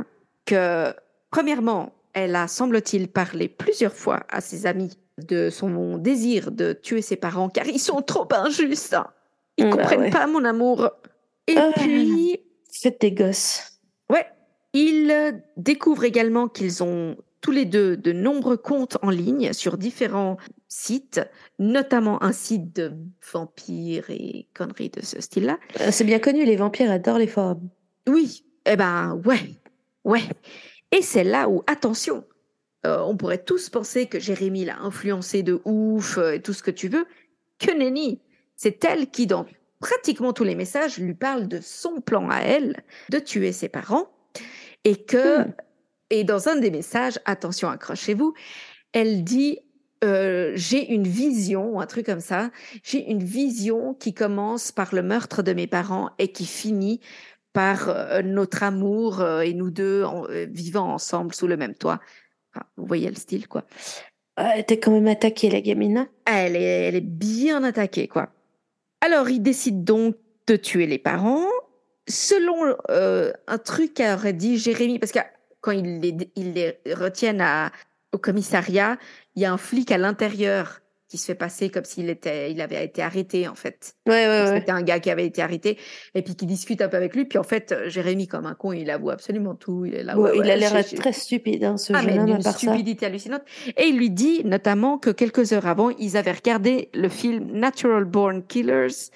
que, premièrement, elle a, semble-t-il, parlé plusieurs fois à ses amis de son désir de tuer ses parents, car ils sont trop injustes. hein. Ils Bah comprennent ouais. pas mon amour. Et Ah. puis, Faites tes gosses. Ils découvrent également qu'ils ont tous les deux de nombreux comptes en ligne sur différents sites, notamment un site de vampires et conneries de ce style-là. Euh, C'est bien connu, les vampires adorent les forums. Oui, eh ben ouais, ouais. Et c'est là où, attention, euh, on pourrait tous penser que Jérémy l'a influencé de ouf euh, et tout ce que tu veux. Que nenni C'est elle qui, dans pratiquement tous les messages, lui parle de son plan à elle de tuer ses parents et que Hmm. Et dans un des messages, attention, accrochez-vous, elle dit euh, j'ai une vision, un truc comme ça. J'ai une vision qui commence par le meurtre de mes parents et qui finit par euh, notre amour euh, et nous deux vivant ensemble sous le même toit. vous voyez le style, quoi. Elle était quand même attaquée, la gamine. Hein? Elle est, elle est bien attaquée, quoi. Alors, il décide donc de tuer les parents. Selon un truc qu'aurait dit Jérémy, parce que quand ils les, ils les retiennent à, au commissariat, il y a un flic à l'intérieur qui se fait passer comme s'il était, il avait été arrêté en fait. Ouais, ouais, ouais. C'était un gars qui avait été arrêté et puis qui discute un peu avec lui. Puis en fait, Jérémy comme un con, il avoue absolument tout. Il est là. il a l'air très stupide, hein, ce ah, jeune homme. Une stupidité hallucinante. Et il lui dit notamment que quelques heures avant, ils avaient regardé le film Natural Born Killers,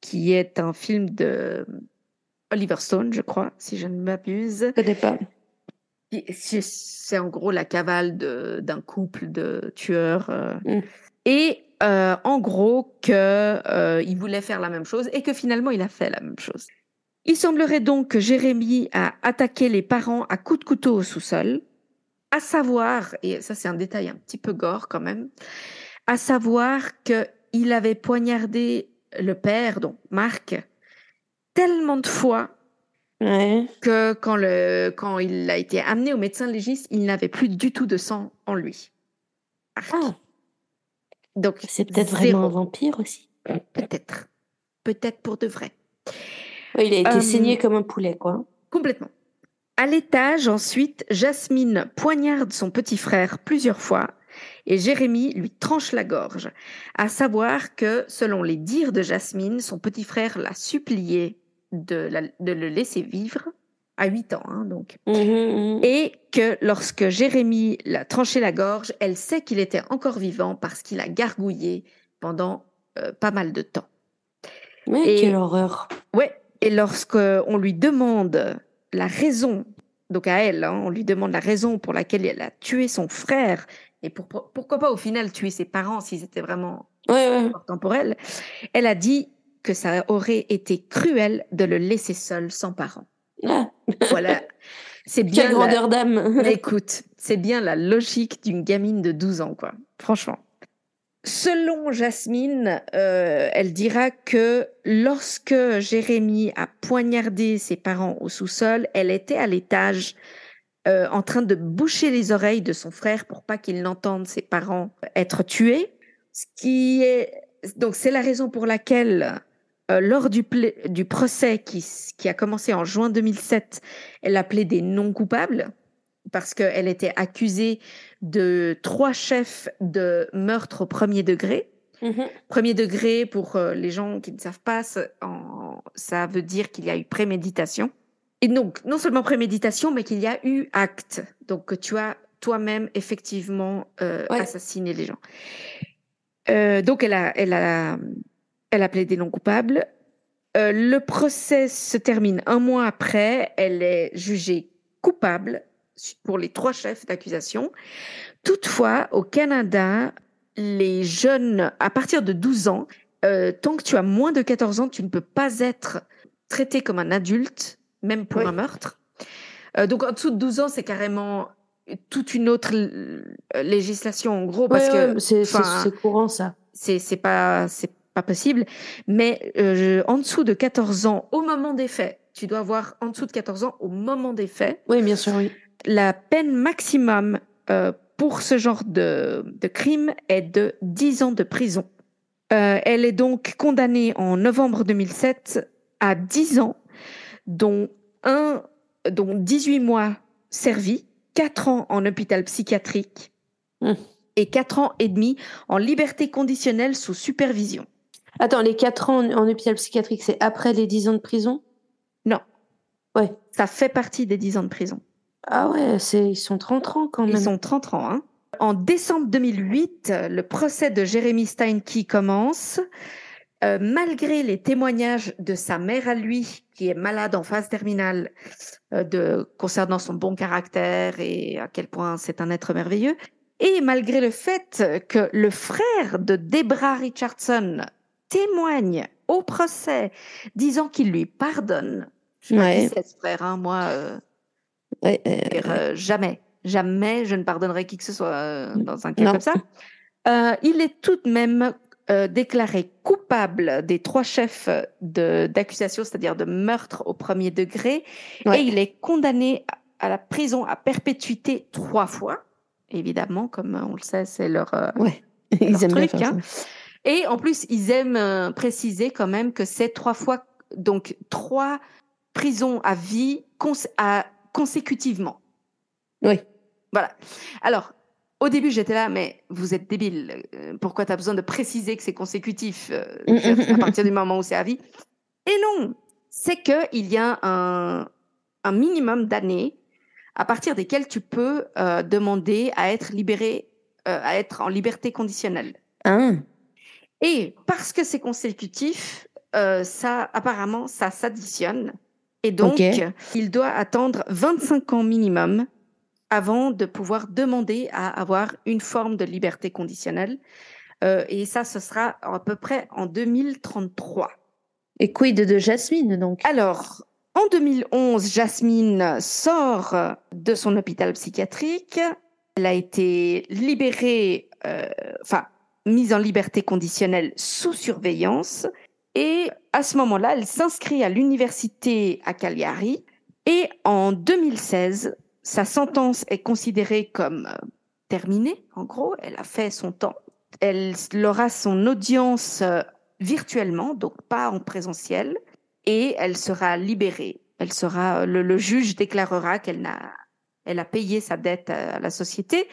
qui est un film de Oliver Stone, je crois, si je ne m'abuse. Je connais pas. C'est en gros la cavale d'un couple de tueurs. Euh. Mm. Et euh, en gros qu'il euh, voulait faire la même chose et que finalement il a fait la même chose. Il semblerait donc que Jérémy a attaqué les parents à coups de couteau au sous-sol, à savoir, et ça c'est un détail un petit peu gore quand même, à savoir qu'il avait poignardé le père, donc Marc, tellement de fois que quand, le, quand il a été amené au médecin légiste, il n'avait plus du tout de sang en lui. Ah. Donc c'est peut-être vraiment un vampire aussi. Peut-être, peut-être pour de vrai. il a été saigné comme un poulet, quoi. Complètement. À l'étage, ensuite, Jasmine poignarde son petit frère plusieurs fois et Jérémy lui tranche la gorge. À savoir que, selon les dires de Jasmine, son petit frère l'a supplié de, le laisser vivre à 8 ans, hein, donc. Mmh mmh. Et que lorsque Jérémy l'a tranché la gorge, elle sait qu'il était encore vivant parce qu'il a gargouillé pendant euh, pas mal de temps. Oui, quelle horreur. Ouais, et lorsque on lui demande la raison, donc à elle, hein, on lui demande la raison pour laquelle elle a tué son frère et pourquoi pas au final tuer ses parents s'ils étaient vraiment importants pour elle, elle a dit que ça aurait été cruel de le laisser seul sans parents. Ah. Voilà. C'est bien. Quelle grandeur d'âme. Écoute, c'est bien la logique d'une gamine de 12 ans, quoi. Franchement. Selon Jasmine, euh, elle dira que lorsque Jérémy a poignardé ses parents au sous-sol, elle était à l'étage euh, en train de boucher les oreilles de son frère pour pas qu'il n'entende ses parents être tués. Ce qui est donc c'est la raison pour laquelle euh, lors du, du procès qui, qui, a commencé en juin 2007, elle a plaidé non coupable parce qu'elle était accusée de trois chefs de meurtre au premier degré. Mm-hmm. Premier degré, pour euh, les gens qui ne savent pas, ça veut dire qu'il y a eu préméditation. Et donc, non seulement préméditation, mais qu'il y a eu acte. Donc, que tu as toi-même effectivement euh, assassiné les gens. donc, elle a, elle a elle a plaidé non coupable. Euh, le procès se termine un mois après. Elle est jugée coupable pour les trois chefs d'accusation. Toutefois, au Canada, les jeunes, à partir de 12 ans, euh, tant que tu as moins de 14 ans, tu ne peux pas être traité comme un adulte, même pour un meurtre. Euh, donc en dessous de 12 ans, c'est carrément toute une autre législation en gros parce que c'est courant ça. C'est pas c'est pas possible. Mais euh, en dessous de 14 ans, au moment des faits, tu dois avoir en dessous de 14 ans au moment des faits. Oui, bien sûr, oui. La peine maximum euh, pour ce genre de, de, crime est de 10 ans de prison. Euh, elle est donc condamnée en novembre 2007 à 10 ans, dont, un, dont 18 mois servis, 4 ans en hôpital psychiatrique hum. et 4 ans et demi en liberté conditionnelle sous supervision. Attends, les 4 ans en, hôpital psychiatrique, c'est après les 10 ans de prison? Non. Ouais. Ça fait partie des 10 ans de prison. Ah ouais, c'est, ils sont 30 ans quand même. Ils sont 30 ans. Hein. En décembre 2008, le procès de Jérémy Steinke commence. Euh, malgré les témoignages de sa mère à lui, qui est malade en phase terminale, euh, de, concernant son bon caractère et à quel point c'est un être merveilleux, et malgré le fait que le frère de Debra Richardson témoigne au procès disant qu'il lui pardonne. Je ouais. frère, hein, moi. Euh, Ouais, euh, euh, jamais, jamais je ne pardonnerai qui que ce soit euh, dans un cas Non. comme ça. Il est tout de même déclaré coupable des trois chefs d'accusation, c'est-à-dire de meurtre au premier degré, Ouais. et il est condamné à la prison à perpétuité trois fois. Évidemment, comme on le sait, c'est leur, truc, hein. Et en plus, ils aiment euh, préciser quand même que c'est trois fois, donc trois prisons à vie cons- à- consécutivement. Oui. Voilà. Alors, au début, j'étais là, mais vous êtes débile. euh, Pourquoi tu as besoin de préciser que c'est consécutif euh, Mm, mm, à mm, partir du moment où c'est à vie? Et non, c'est qu'il y a un, un minimum d'années à partir desquelles tu peux euh, demander à être libéré, euh, à être en liberté conditionnelle. Ah, Et parce que c'est consécutif, euh, ça, apparemment, ça s'additionne. Et donc, il doit attendre 25 ans minimum avant de pouvoir demander à avoir une forme de liberté conditionnelle. Euh, et ça, ce sera à peu près en 2033. et quid de Jasmine donc? Alors, en 2011, Jasmine sort de son hôpital psychiatrique. Elle a été libérée, euh, enfin, mise en liberté conditionnelle sous surveillance. Et à ce moment-là, elle s'inscrit à l'université à Cagliari. Et en 2016, sa sentence est considérée comme euh, terminée. En gros, elle a fait son temps. Elle aura son audience euh, virtuellement, donc pas en présentiel et elle sera libérée. Elle sera, le, le juge déclarera qu'elle n'a, elle a payé sa dette à la société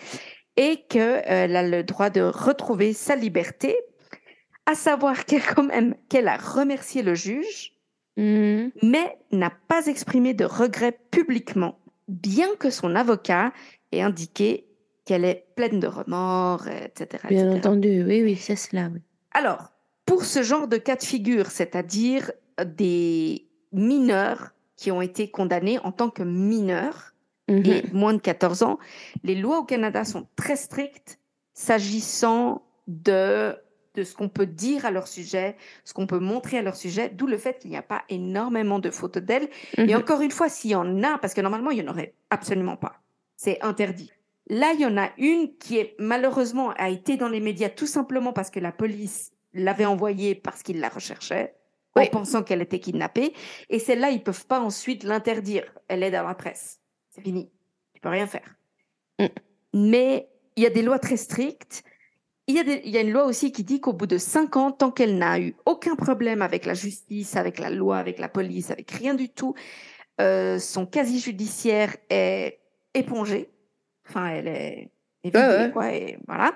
et qu'elle a le droit de retrouver sa liberté. À savoir qu'elle, quand même, qu'elle a remercié le juge, Mhm. mais n'a pas exprimé de regret publiquement, bien que son avocat ait indiqué qu'elle est pleine de remords, etc. Bien etc. entendu, oui, oui, c'est cela. Oui. Alors, pour ce genre de cas de figure, c'est-à-dire des mineurs qui ont été condamnés en tant que mineurs Mhm. et moins de 14 ans, les lois au Canada sont très strictes s'agissant de, de ce qu'on peut dire à leur sujet, ce qu'on peut montrer à leur sujet, d'où le fait qu'il n'y a pas énormément de photos d'elles. Et Mhm. encore une fois, s'il y en a, parce que normalement, il n'y en aurait absolument pas. C'est interdit. Là, il y en a une qui est malheureusement a été dans les médias tout simplement parce que la police l'avait envoyée parce qu'ils la recherchaient, en Oui. pensant qu'elle était kidnappée. Et celle-là, ils peuvent pas ensuite l'interdire. Elle est dans la presse. C'est fini. Tu peux rien faire. Mm. Mais il y a des lois très strictes. Il y, a des- il y a une loi aussi qui dit qu'au bout de cinq ans, tant qu'elle n'a eu aucun problème avec la justice, avec la loi, avec la police, avec rien du tout, euh, son quasi judiciaire est épongé. Enfin, elle est, est vidée, Ouais, ouais. quoi, et voilà.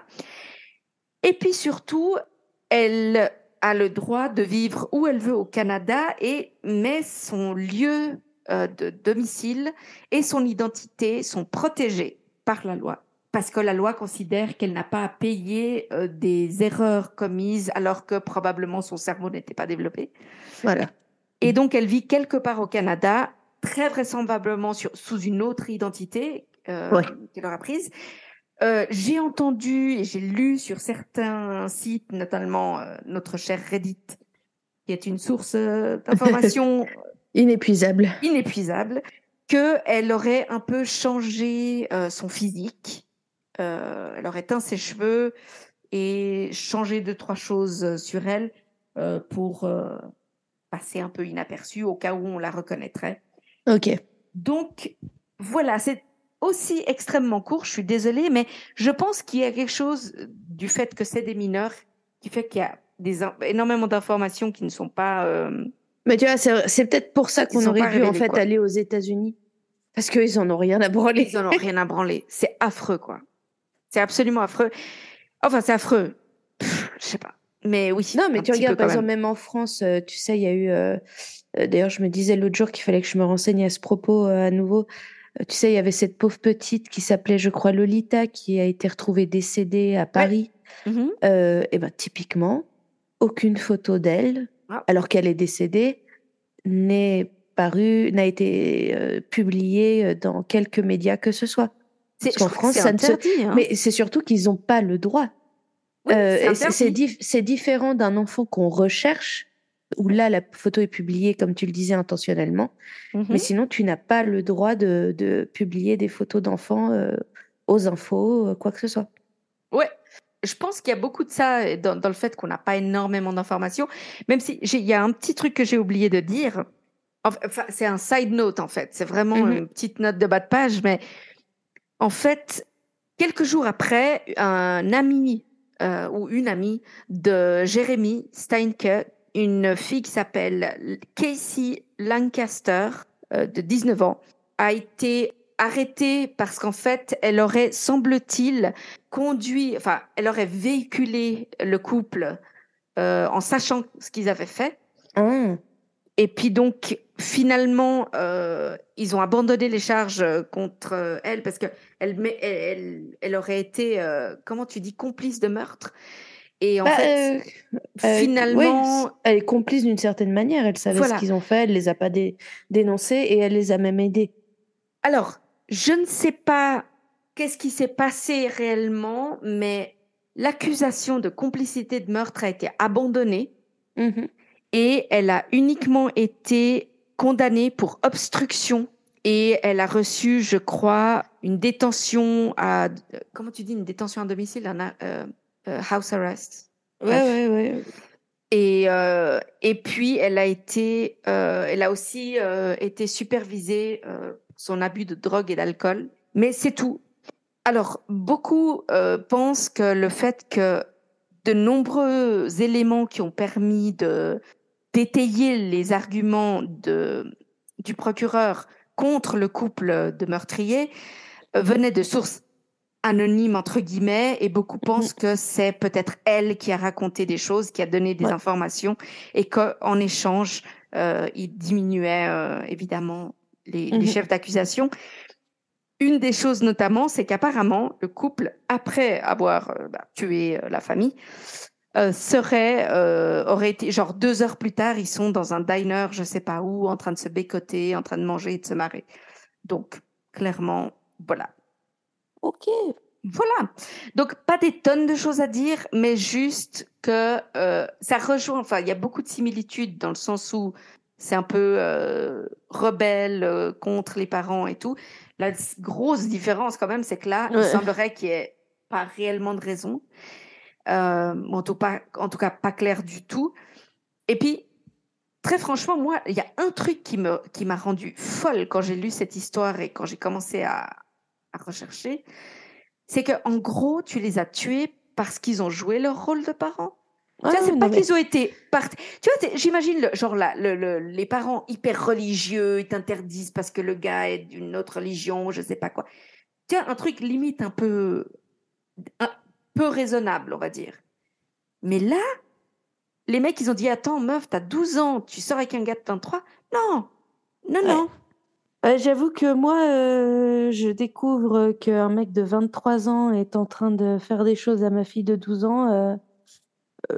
Et puis surtout, elle a le droit de vivre où elle veut au Canada et mais son lieu de domicile et son identité sont protégés par la loi parce que la loi considère qu'elle n'a pas à payer euh, des erreurs commises alors que probablement son cerveau n'était pas développé. Voilà. Et donc, elle vit quelque part au Canada, très vraisemblablement sur, sous une autre identité euh, Ouais. qu'elle aura prise. Euh, j'ai entendu et j'ai lu sur certains sites, notamment euh, notre cher Reddit, qui est une source euh, d'information Inépuisable. inépuisable, qu'elle aurait un peu changé euh, son physique. Euh, elle aurait teint ses cheveux et changé deux, trois choses sur elle euh, pour passer un peu inaperçue au cas où on la reconnaîtrait. Ok. Donc, voilà, c'est aussi extrêmement court, je suis désolée, mais je pense qu'il y a quelque chose du fait que c'est des mineurs qui fait qu'il y a des, énormément d'informations qui ne sont pas... euh, Mais tu vois, c'est peut-être pour ça qu'on aurait dû en fait quoi. aller aux États-Unis. Parce qu'ils en ont rien à branler. Ils en ont rien à branler. C'est affreux, quoi. C'est absolument affreux. Enfin, c'est affreux. Pff, je sais pas. Mais oui. Non, mais tu regardes, par exemple, même en France, euh, tu sais, il y a eu. euh, euh, D'ailleurs, je me disais l'autre jour qu'il fallait que je me renseigne à ce propos euh, à nouveau. Tu sais, il y avait cette pauvre petite qui s'appelait, je crois, Lolita, qui a été retrouvée décédée à Paris. Mhm. Euh, et ben, typiquement, aucune photo d'elle. Alors qu'elle est décédée, n'est parue, n'a été euh, publiée euh, dans quelques médias que ce soit. C'est- Parce qu'en France, ne se- interdit, hein. Mais c'est surtout qu'ils n'ont pas le droit. Oui, Euh, c'est interdit. dif- différent d'un enfant qu'on recherche où là, la photo est publiée, comme tu le disais, intentionnellement. Mhm. Mais sinon, tu n'as pas le droit de, de publier des photos d'enfants euh, aux infos, quoi que ce soit. Ouais, je pense qu'il y a beaucoup de ça dans, dans le fait qu'on n'a pas énormément d'informations. Même si il y a un petit truc que j'ai oublié de dire. Enfin, c'est un side note en fait. C'est vraiment Mhm. une petite note de bas de page, mais en fait, quelques jours après, un ami euh, ou une amie de Jérémy Steinke, une fille qui s'appelle Casey Lancaster, euh, de 19 ans, a été arrêtée parce qu'en fait, elle aurait, semble-t-il, conduit, enfin, elle aurait véhiculé le couple euh, en sachant ce qu'ils avaient fait. Ah, Et puis donc, finalement, euh, ils ont abandonné les charges euh, contre elle parce que elle, elle, elle, elle aurait été, euh, comment tu dis, complice de meurtre. Et en Bah, fait, euh, finalement, oui, elle est complice d'une certaine manière. Elle savait Voilà. ce qu'ils ont fait, elle les a pas dé- dénoncés et elle les a même aidés. alors, je ne sais pas qu'est-ce qui s'est passé réellement, mais l'accusation de complicité de meurtre a été abandonnée. Mhm. et elle a uniquement été condamnée pour obstruction et elle a reçu, je crois, une détention à comment tu dis une détention à domicile, un euh, euh, house arrest. Ouais, ouais, ouais. Et euh, et puis elle a été, euh, elle a aussi été supervisée son abus de drogue et d'alcool, mais c'est tout. Alors beaucoup euh, pensent que le fait que de nombreux éléments qui ont permis de d'étayer les arguments de, du procureur contre le couple de meurtriers euh, venaient de sources anonymes entre guillemets et beaucoup pensent que c'est peut-être elle qui a raconté des choses, qui a donné des Ouais. informations et qu'en échange euh, il diminuait évidemment les, les Mhm. chefs d'accusation. Une des choses notamment, c'est qu'apparemment le couple, après avoir euh, bah, tué euh, la famille, euh, serait aurait été genre deux heures plus tard, ils sont dans un diner, je sais pas où, en train de se bécoter, en train de manger et de se marrer. Donc clairement, voilà. Ok. Voilà. Donc, pas des tonnes de choses à dire, mais juste que ça rejoint, enfin, il y a beaucoup de similitudes dans le sens où c'est un peu euh, rebelle euh, contre les parents et tout. La grosse différence quand même, c'est que là, il semblerait qu'il n'y ait pas réellement de raison. Euh, en, tout pas, en tout cas, pas clair du tout. Et puis, très franchement, moi, il y a un truc qui me qui m'a rendu folle quand j'ai lu cette histoire et quand j'ai commencé à, à rechercher, c'est que en gros, tu les as tués parce qu'ils ont joué leur rôle de parents. Tu vois, Ah, c'est pas mais- qu'ils ont été partis. Tu vois, j'imagine le, genre là, le, le- les parents hyper religieux, ils t'interdisent parce que le gars est d'une autre religion, je sais pas quoi. Tu vois, un truc limite un peu, un peu raisonnable, on va dire. Mais là, les mecs, ils ont dit Attends, meuf, t'as 12 ans, tu sors avec un gars de 23 Non, non, Ouais. non. Euh, J'avoue que moi, euh, je découvre qu'un mec de 23 ans est en train de faire des choses à ma fille de 12 ans. euh,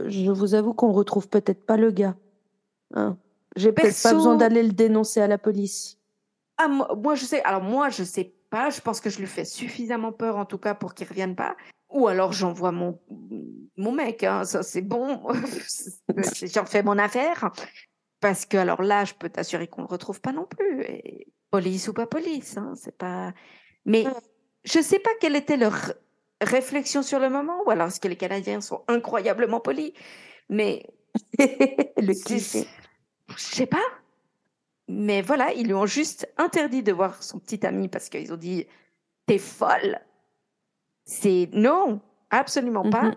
je vous avoue qu'on retrouve peut-être pas le gars. Hein. J'ai peut-être pas besoin d'aller le dénoncer à la police. Ah, moi, moi, je sais. Alors, moi, je sais pas. Je pense que je lui fais suffisamment peur, en tout cas, pour qu'il revienne pas. Ou alors, j'envoie mon, mon mec. Hein, ça, c'est bon. J'en fais mon affaire. Parce que, alors là, je peux t'assurer qu'on le retrouve pas non plus. Et police ou pas police, hein, c'est pas. Mais je sais pas quelle était leur réflexion sur le moment. Ou alors, est-ce que les Canadiens sont incroyablement polis? Mais le cliché. je sais pas. Mais voilà, ils lui ont juste interdit de voir son petit ami parce qu'ils ont dit T'es folle. C'est non, absolument pas. Mhm.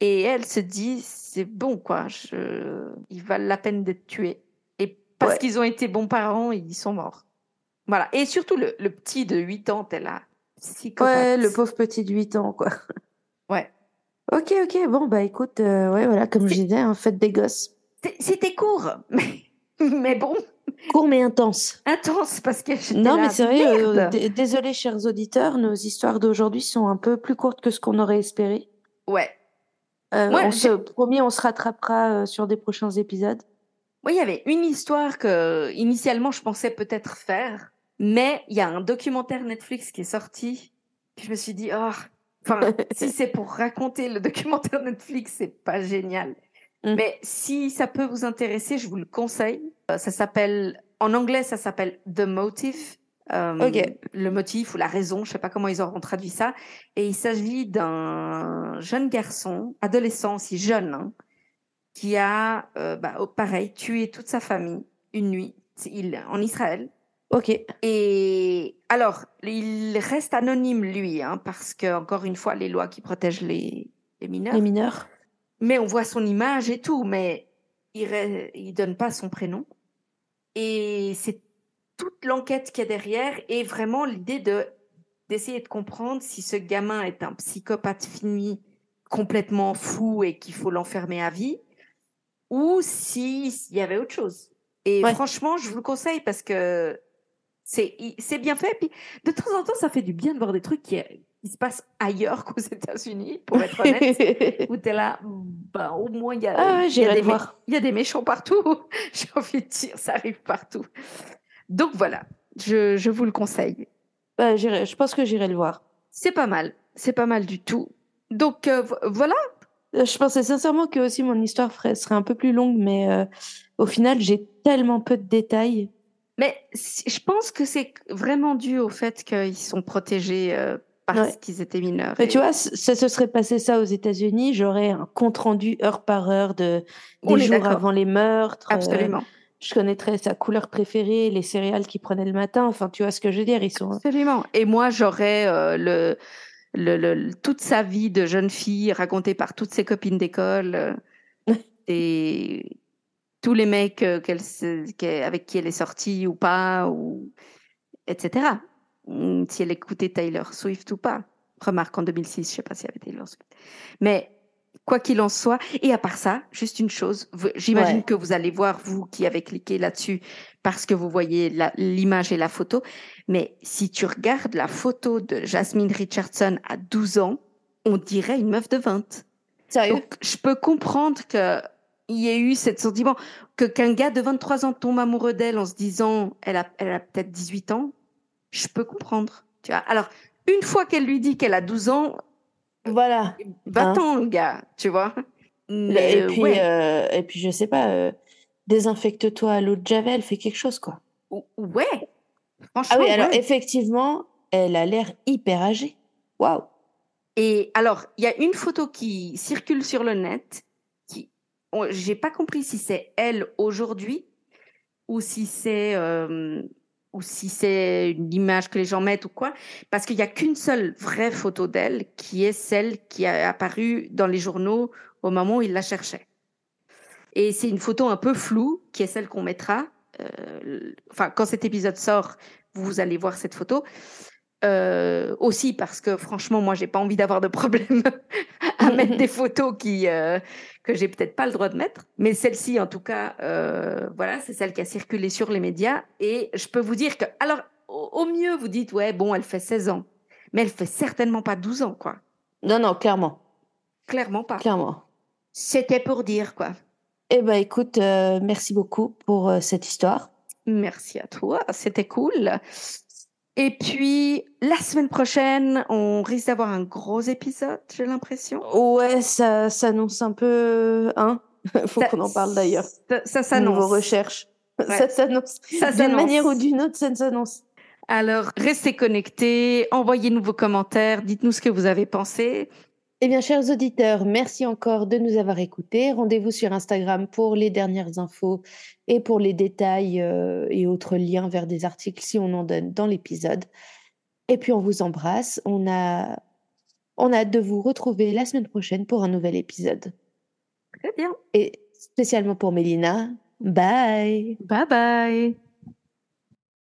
Et elle se dit C'est bon, quoi. Je... Ils valent la peine d'être tués. Et parce Ouais. qu'ils ont été bons parents, ils sont morts. Voilà. Et surtout, le, le petit de 8 ans, t'es là. Psychopathe. Ouais, le pauvre petit de 8 ans, quoi. Ouais. Ok, ok, bon, bah écoute, euh, ouais, voilà, comme je disais, hein, faites des gosses. C'était court, mais, mais bon, Court mais intense. intense parce que j'étais Non, là, mais c'est vrai, euh, désolé, chers auditeurs, nos histoires d'aujourd'hui sont un peu plus courtes que ce qu'on aurait espéré. Ouais. Euh, Moi, on se promis, on se rattrapera euh, sur des prochains épisodes. Moi, il y avait une histoire que, initialement, je pensais peut-être faire, mais il y a un documentaire Netflix qui est sorti. Je me suis dit, oh, enfin, si c'est pour raconter le documentaire Netflix, c'est pas génial. Mm. Mais si ça peut vous intéresser, je vous le conseille. Euh, Ça s'appelle, en anglais, ça s'appelle The Motive. Euh. Le motif ou la raison, je sais pas comment ils auront traduit ça. Et il s'agit d'un jeune garçon, adolescent aussi jeune, hein, qui a, euh, bah, oh, pareil, tué toute sa famille une nuit il, en Israël. Ok. Et alors, il reste anonyme, lui, hein, parce que, encore une fois, les lois qui protègent les, les mineurs. Les mineurs. Mais on voit son image et tout, mais il ne donne pas son prénom. Et c'est toute l'enquête qu'il y a derrière et vraiment l'idée de d'essayer de comprendre si ce gamin est un psychopathe fini, complètement fou et qu'il faut l'enfermer à vie, ou s'il y avait autre chose. Et Ouais. franchement, je vous le conseille parce que c'est bien fait. Puis de temps en temps, ça fait du bien de voir des trucs qui, qui se passent ailleurs qu'aux États-Unis, pour être honnête où t'es là, bah, au moins il y ah y a des y a méchants partout. J'ai envie de dire, ça arrive partout. Donc voilà, je, je vous le conseille. Bah, j'irai- je pense que j'irai le voir. C'est pas mal, c'est pas mal du tout. Donc euh, vo- voilà, Euh, Je pensais sincèrement que aussi mon histoire ferait- serait un peu plus longue, mais euh, au final, j'ai tellement peu de détails. Mais je pense que c'est vraiment dû au fait qu'ils sont protégés euh, parce Ouais. qu'ils étaient mineurs. Mais Et tu vois, ça se serait passé ça aux États-Unis, j'aurais un compte rendu heure par heure de des jours avant les meurtres. euh, Absolument, je connaîtrais sa couleur préférée, les céréales qu'il prenait le matin. Enfin, tu vois ce que je veux dire Ils sont. absolument. Et moi, j'aurais euh, le, le, le- toute sa vie de jeune fille racontée par toutes ses copines d'école euh, et tous les mecs euh, avec qui elle est sortie ou pas, ou etc. Mm, Si elle écoutait Taylor Swift ou pas. Remarque en 2006, je sais pas s'il y avait Taylor Swift. Mais quoi qu'il en soit, et à part ça, juste une chose, j'imagine Ouais. que vous allez voir, vous qui avez cliqué là-dessus, parce que vous voyez l'image et la photo, mais si tu regardes la photo de Jasmine Richardson à 12 ans, on dirait une meuf de 20. Sérieux? Donc, je peux comprendre que il y ait eu cette sentiment que qu'un gars de 23 ans tombe amoureux d'elle en se disant elle a, elle a peut-être 18 ans. Je peux comprendre. Tu vois. Alors, une fois qu'elle lui dit qu'elle a 12 ans, Voilà. va-t'en, le gars, tu vois. Mais, et puis, ouais. euh, et puis, je sais pas. euh, désinfecte-toi à l'eau de javel, fais quelque chose, quoi. Ou- ouais. Franchement, Ah oui, alors effectivement, elle a l'air hyper âgée. Waouh. Et alors, il y a une photo qui circule sur le net. J'ai pas compris si c'est elle aujourd'hui ou si c'est euh, ou si c'est une image que les gens mettent ou quoi. Parce qu'il y a qu'une seule vraie photo d'elle qui est celle qui a apparu dans les journaux au moment où ils la cherchaient. Et c'est une photo un peu floue qui est celle qu'on mettra. euh, enfin, quand cet épisode sort, vous allez voir cette photo. Euh, aussi parce que franchement, moi, j'ai pas envie d'avoir de problème à mettre des photos qui euh, que j'ai peut-être pas le droit de mettre. Mais celle-ci, en tout cas, euh, voilà, c'est celle qui a circulé sur les médias. Et je peux vous dire que, alors, au, mieux, vous dites, ouais, bon, elle fait 16 ans, mais elle fait certainement pas 12 ans, quoi. Non, non, clairement. Clairement pas. Clairement. C'était pour dire, quoi. Eh ben, écoute, euh, merci beaucoup pour cette histoire. Merci à toi, c'était cool. Et puis, la semaine prochaine, on risque d'avoir un gros épisode, j'ai l'impression. Ouais, ça s'annonce un peu. Hein Faut qu'on en parle d'ailleurs. Ça, s'annonce. recherche. Ouais. Ça s'annonce. D'une manière ou d'une autre, ça s'annonce. Alors, restez connectés, envoyez-nous vos commentaires, dites-nous ce que vous avez pensé. Eh bien, chers auditeurs, merci encore de nous avoir écoutés. Rendez-vous sur Instagram pour les dernières infos et pour les détails euh, et autres liens vers des articles si on en donne dans l'épisode. Et puis, on vous embrasse. On a, on a hâte de vous retrouver la semaine prochaine pour un nouvel épisode. Très bien. Et spécialement pour Mélina, bye Bye bye.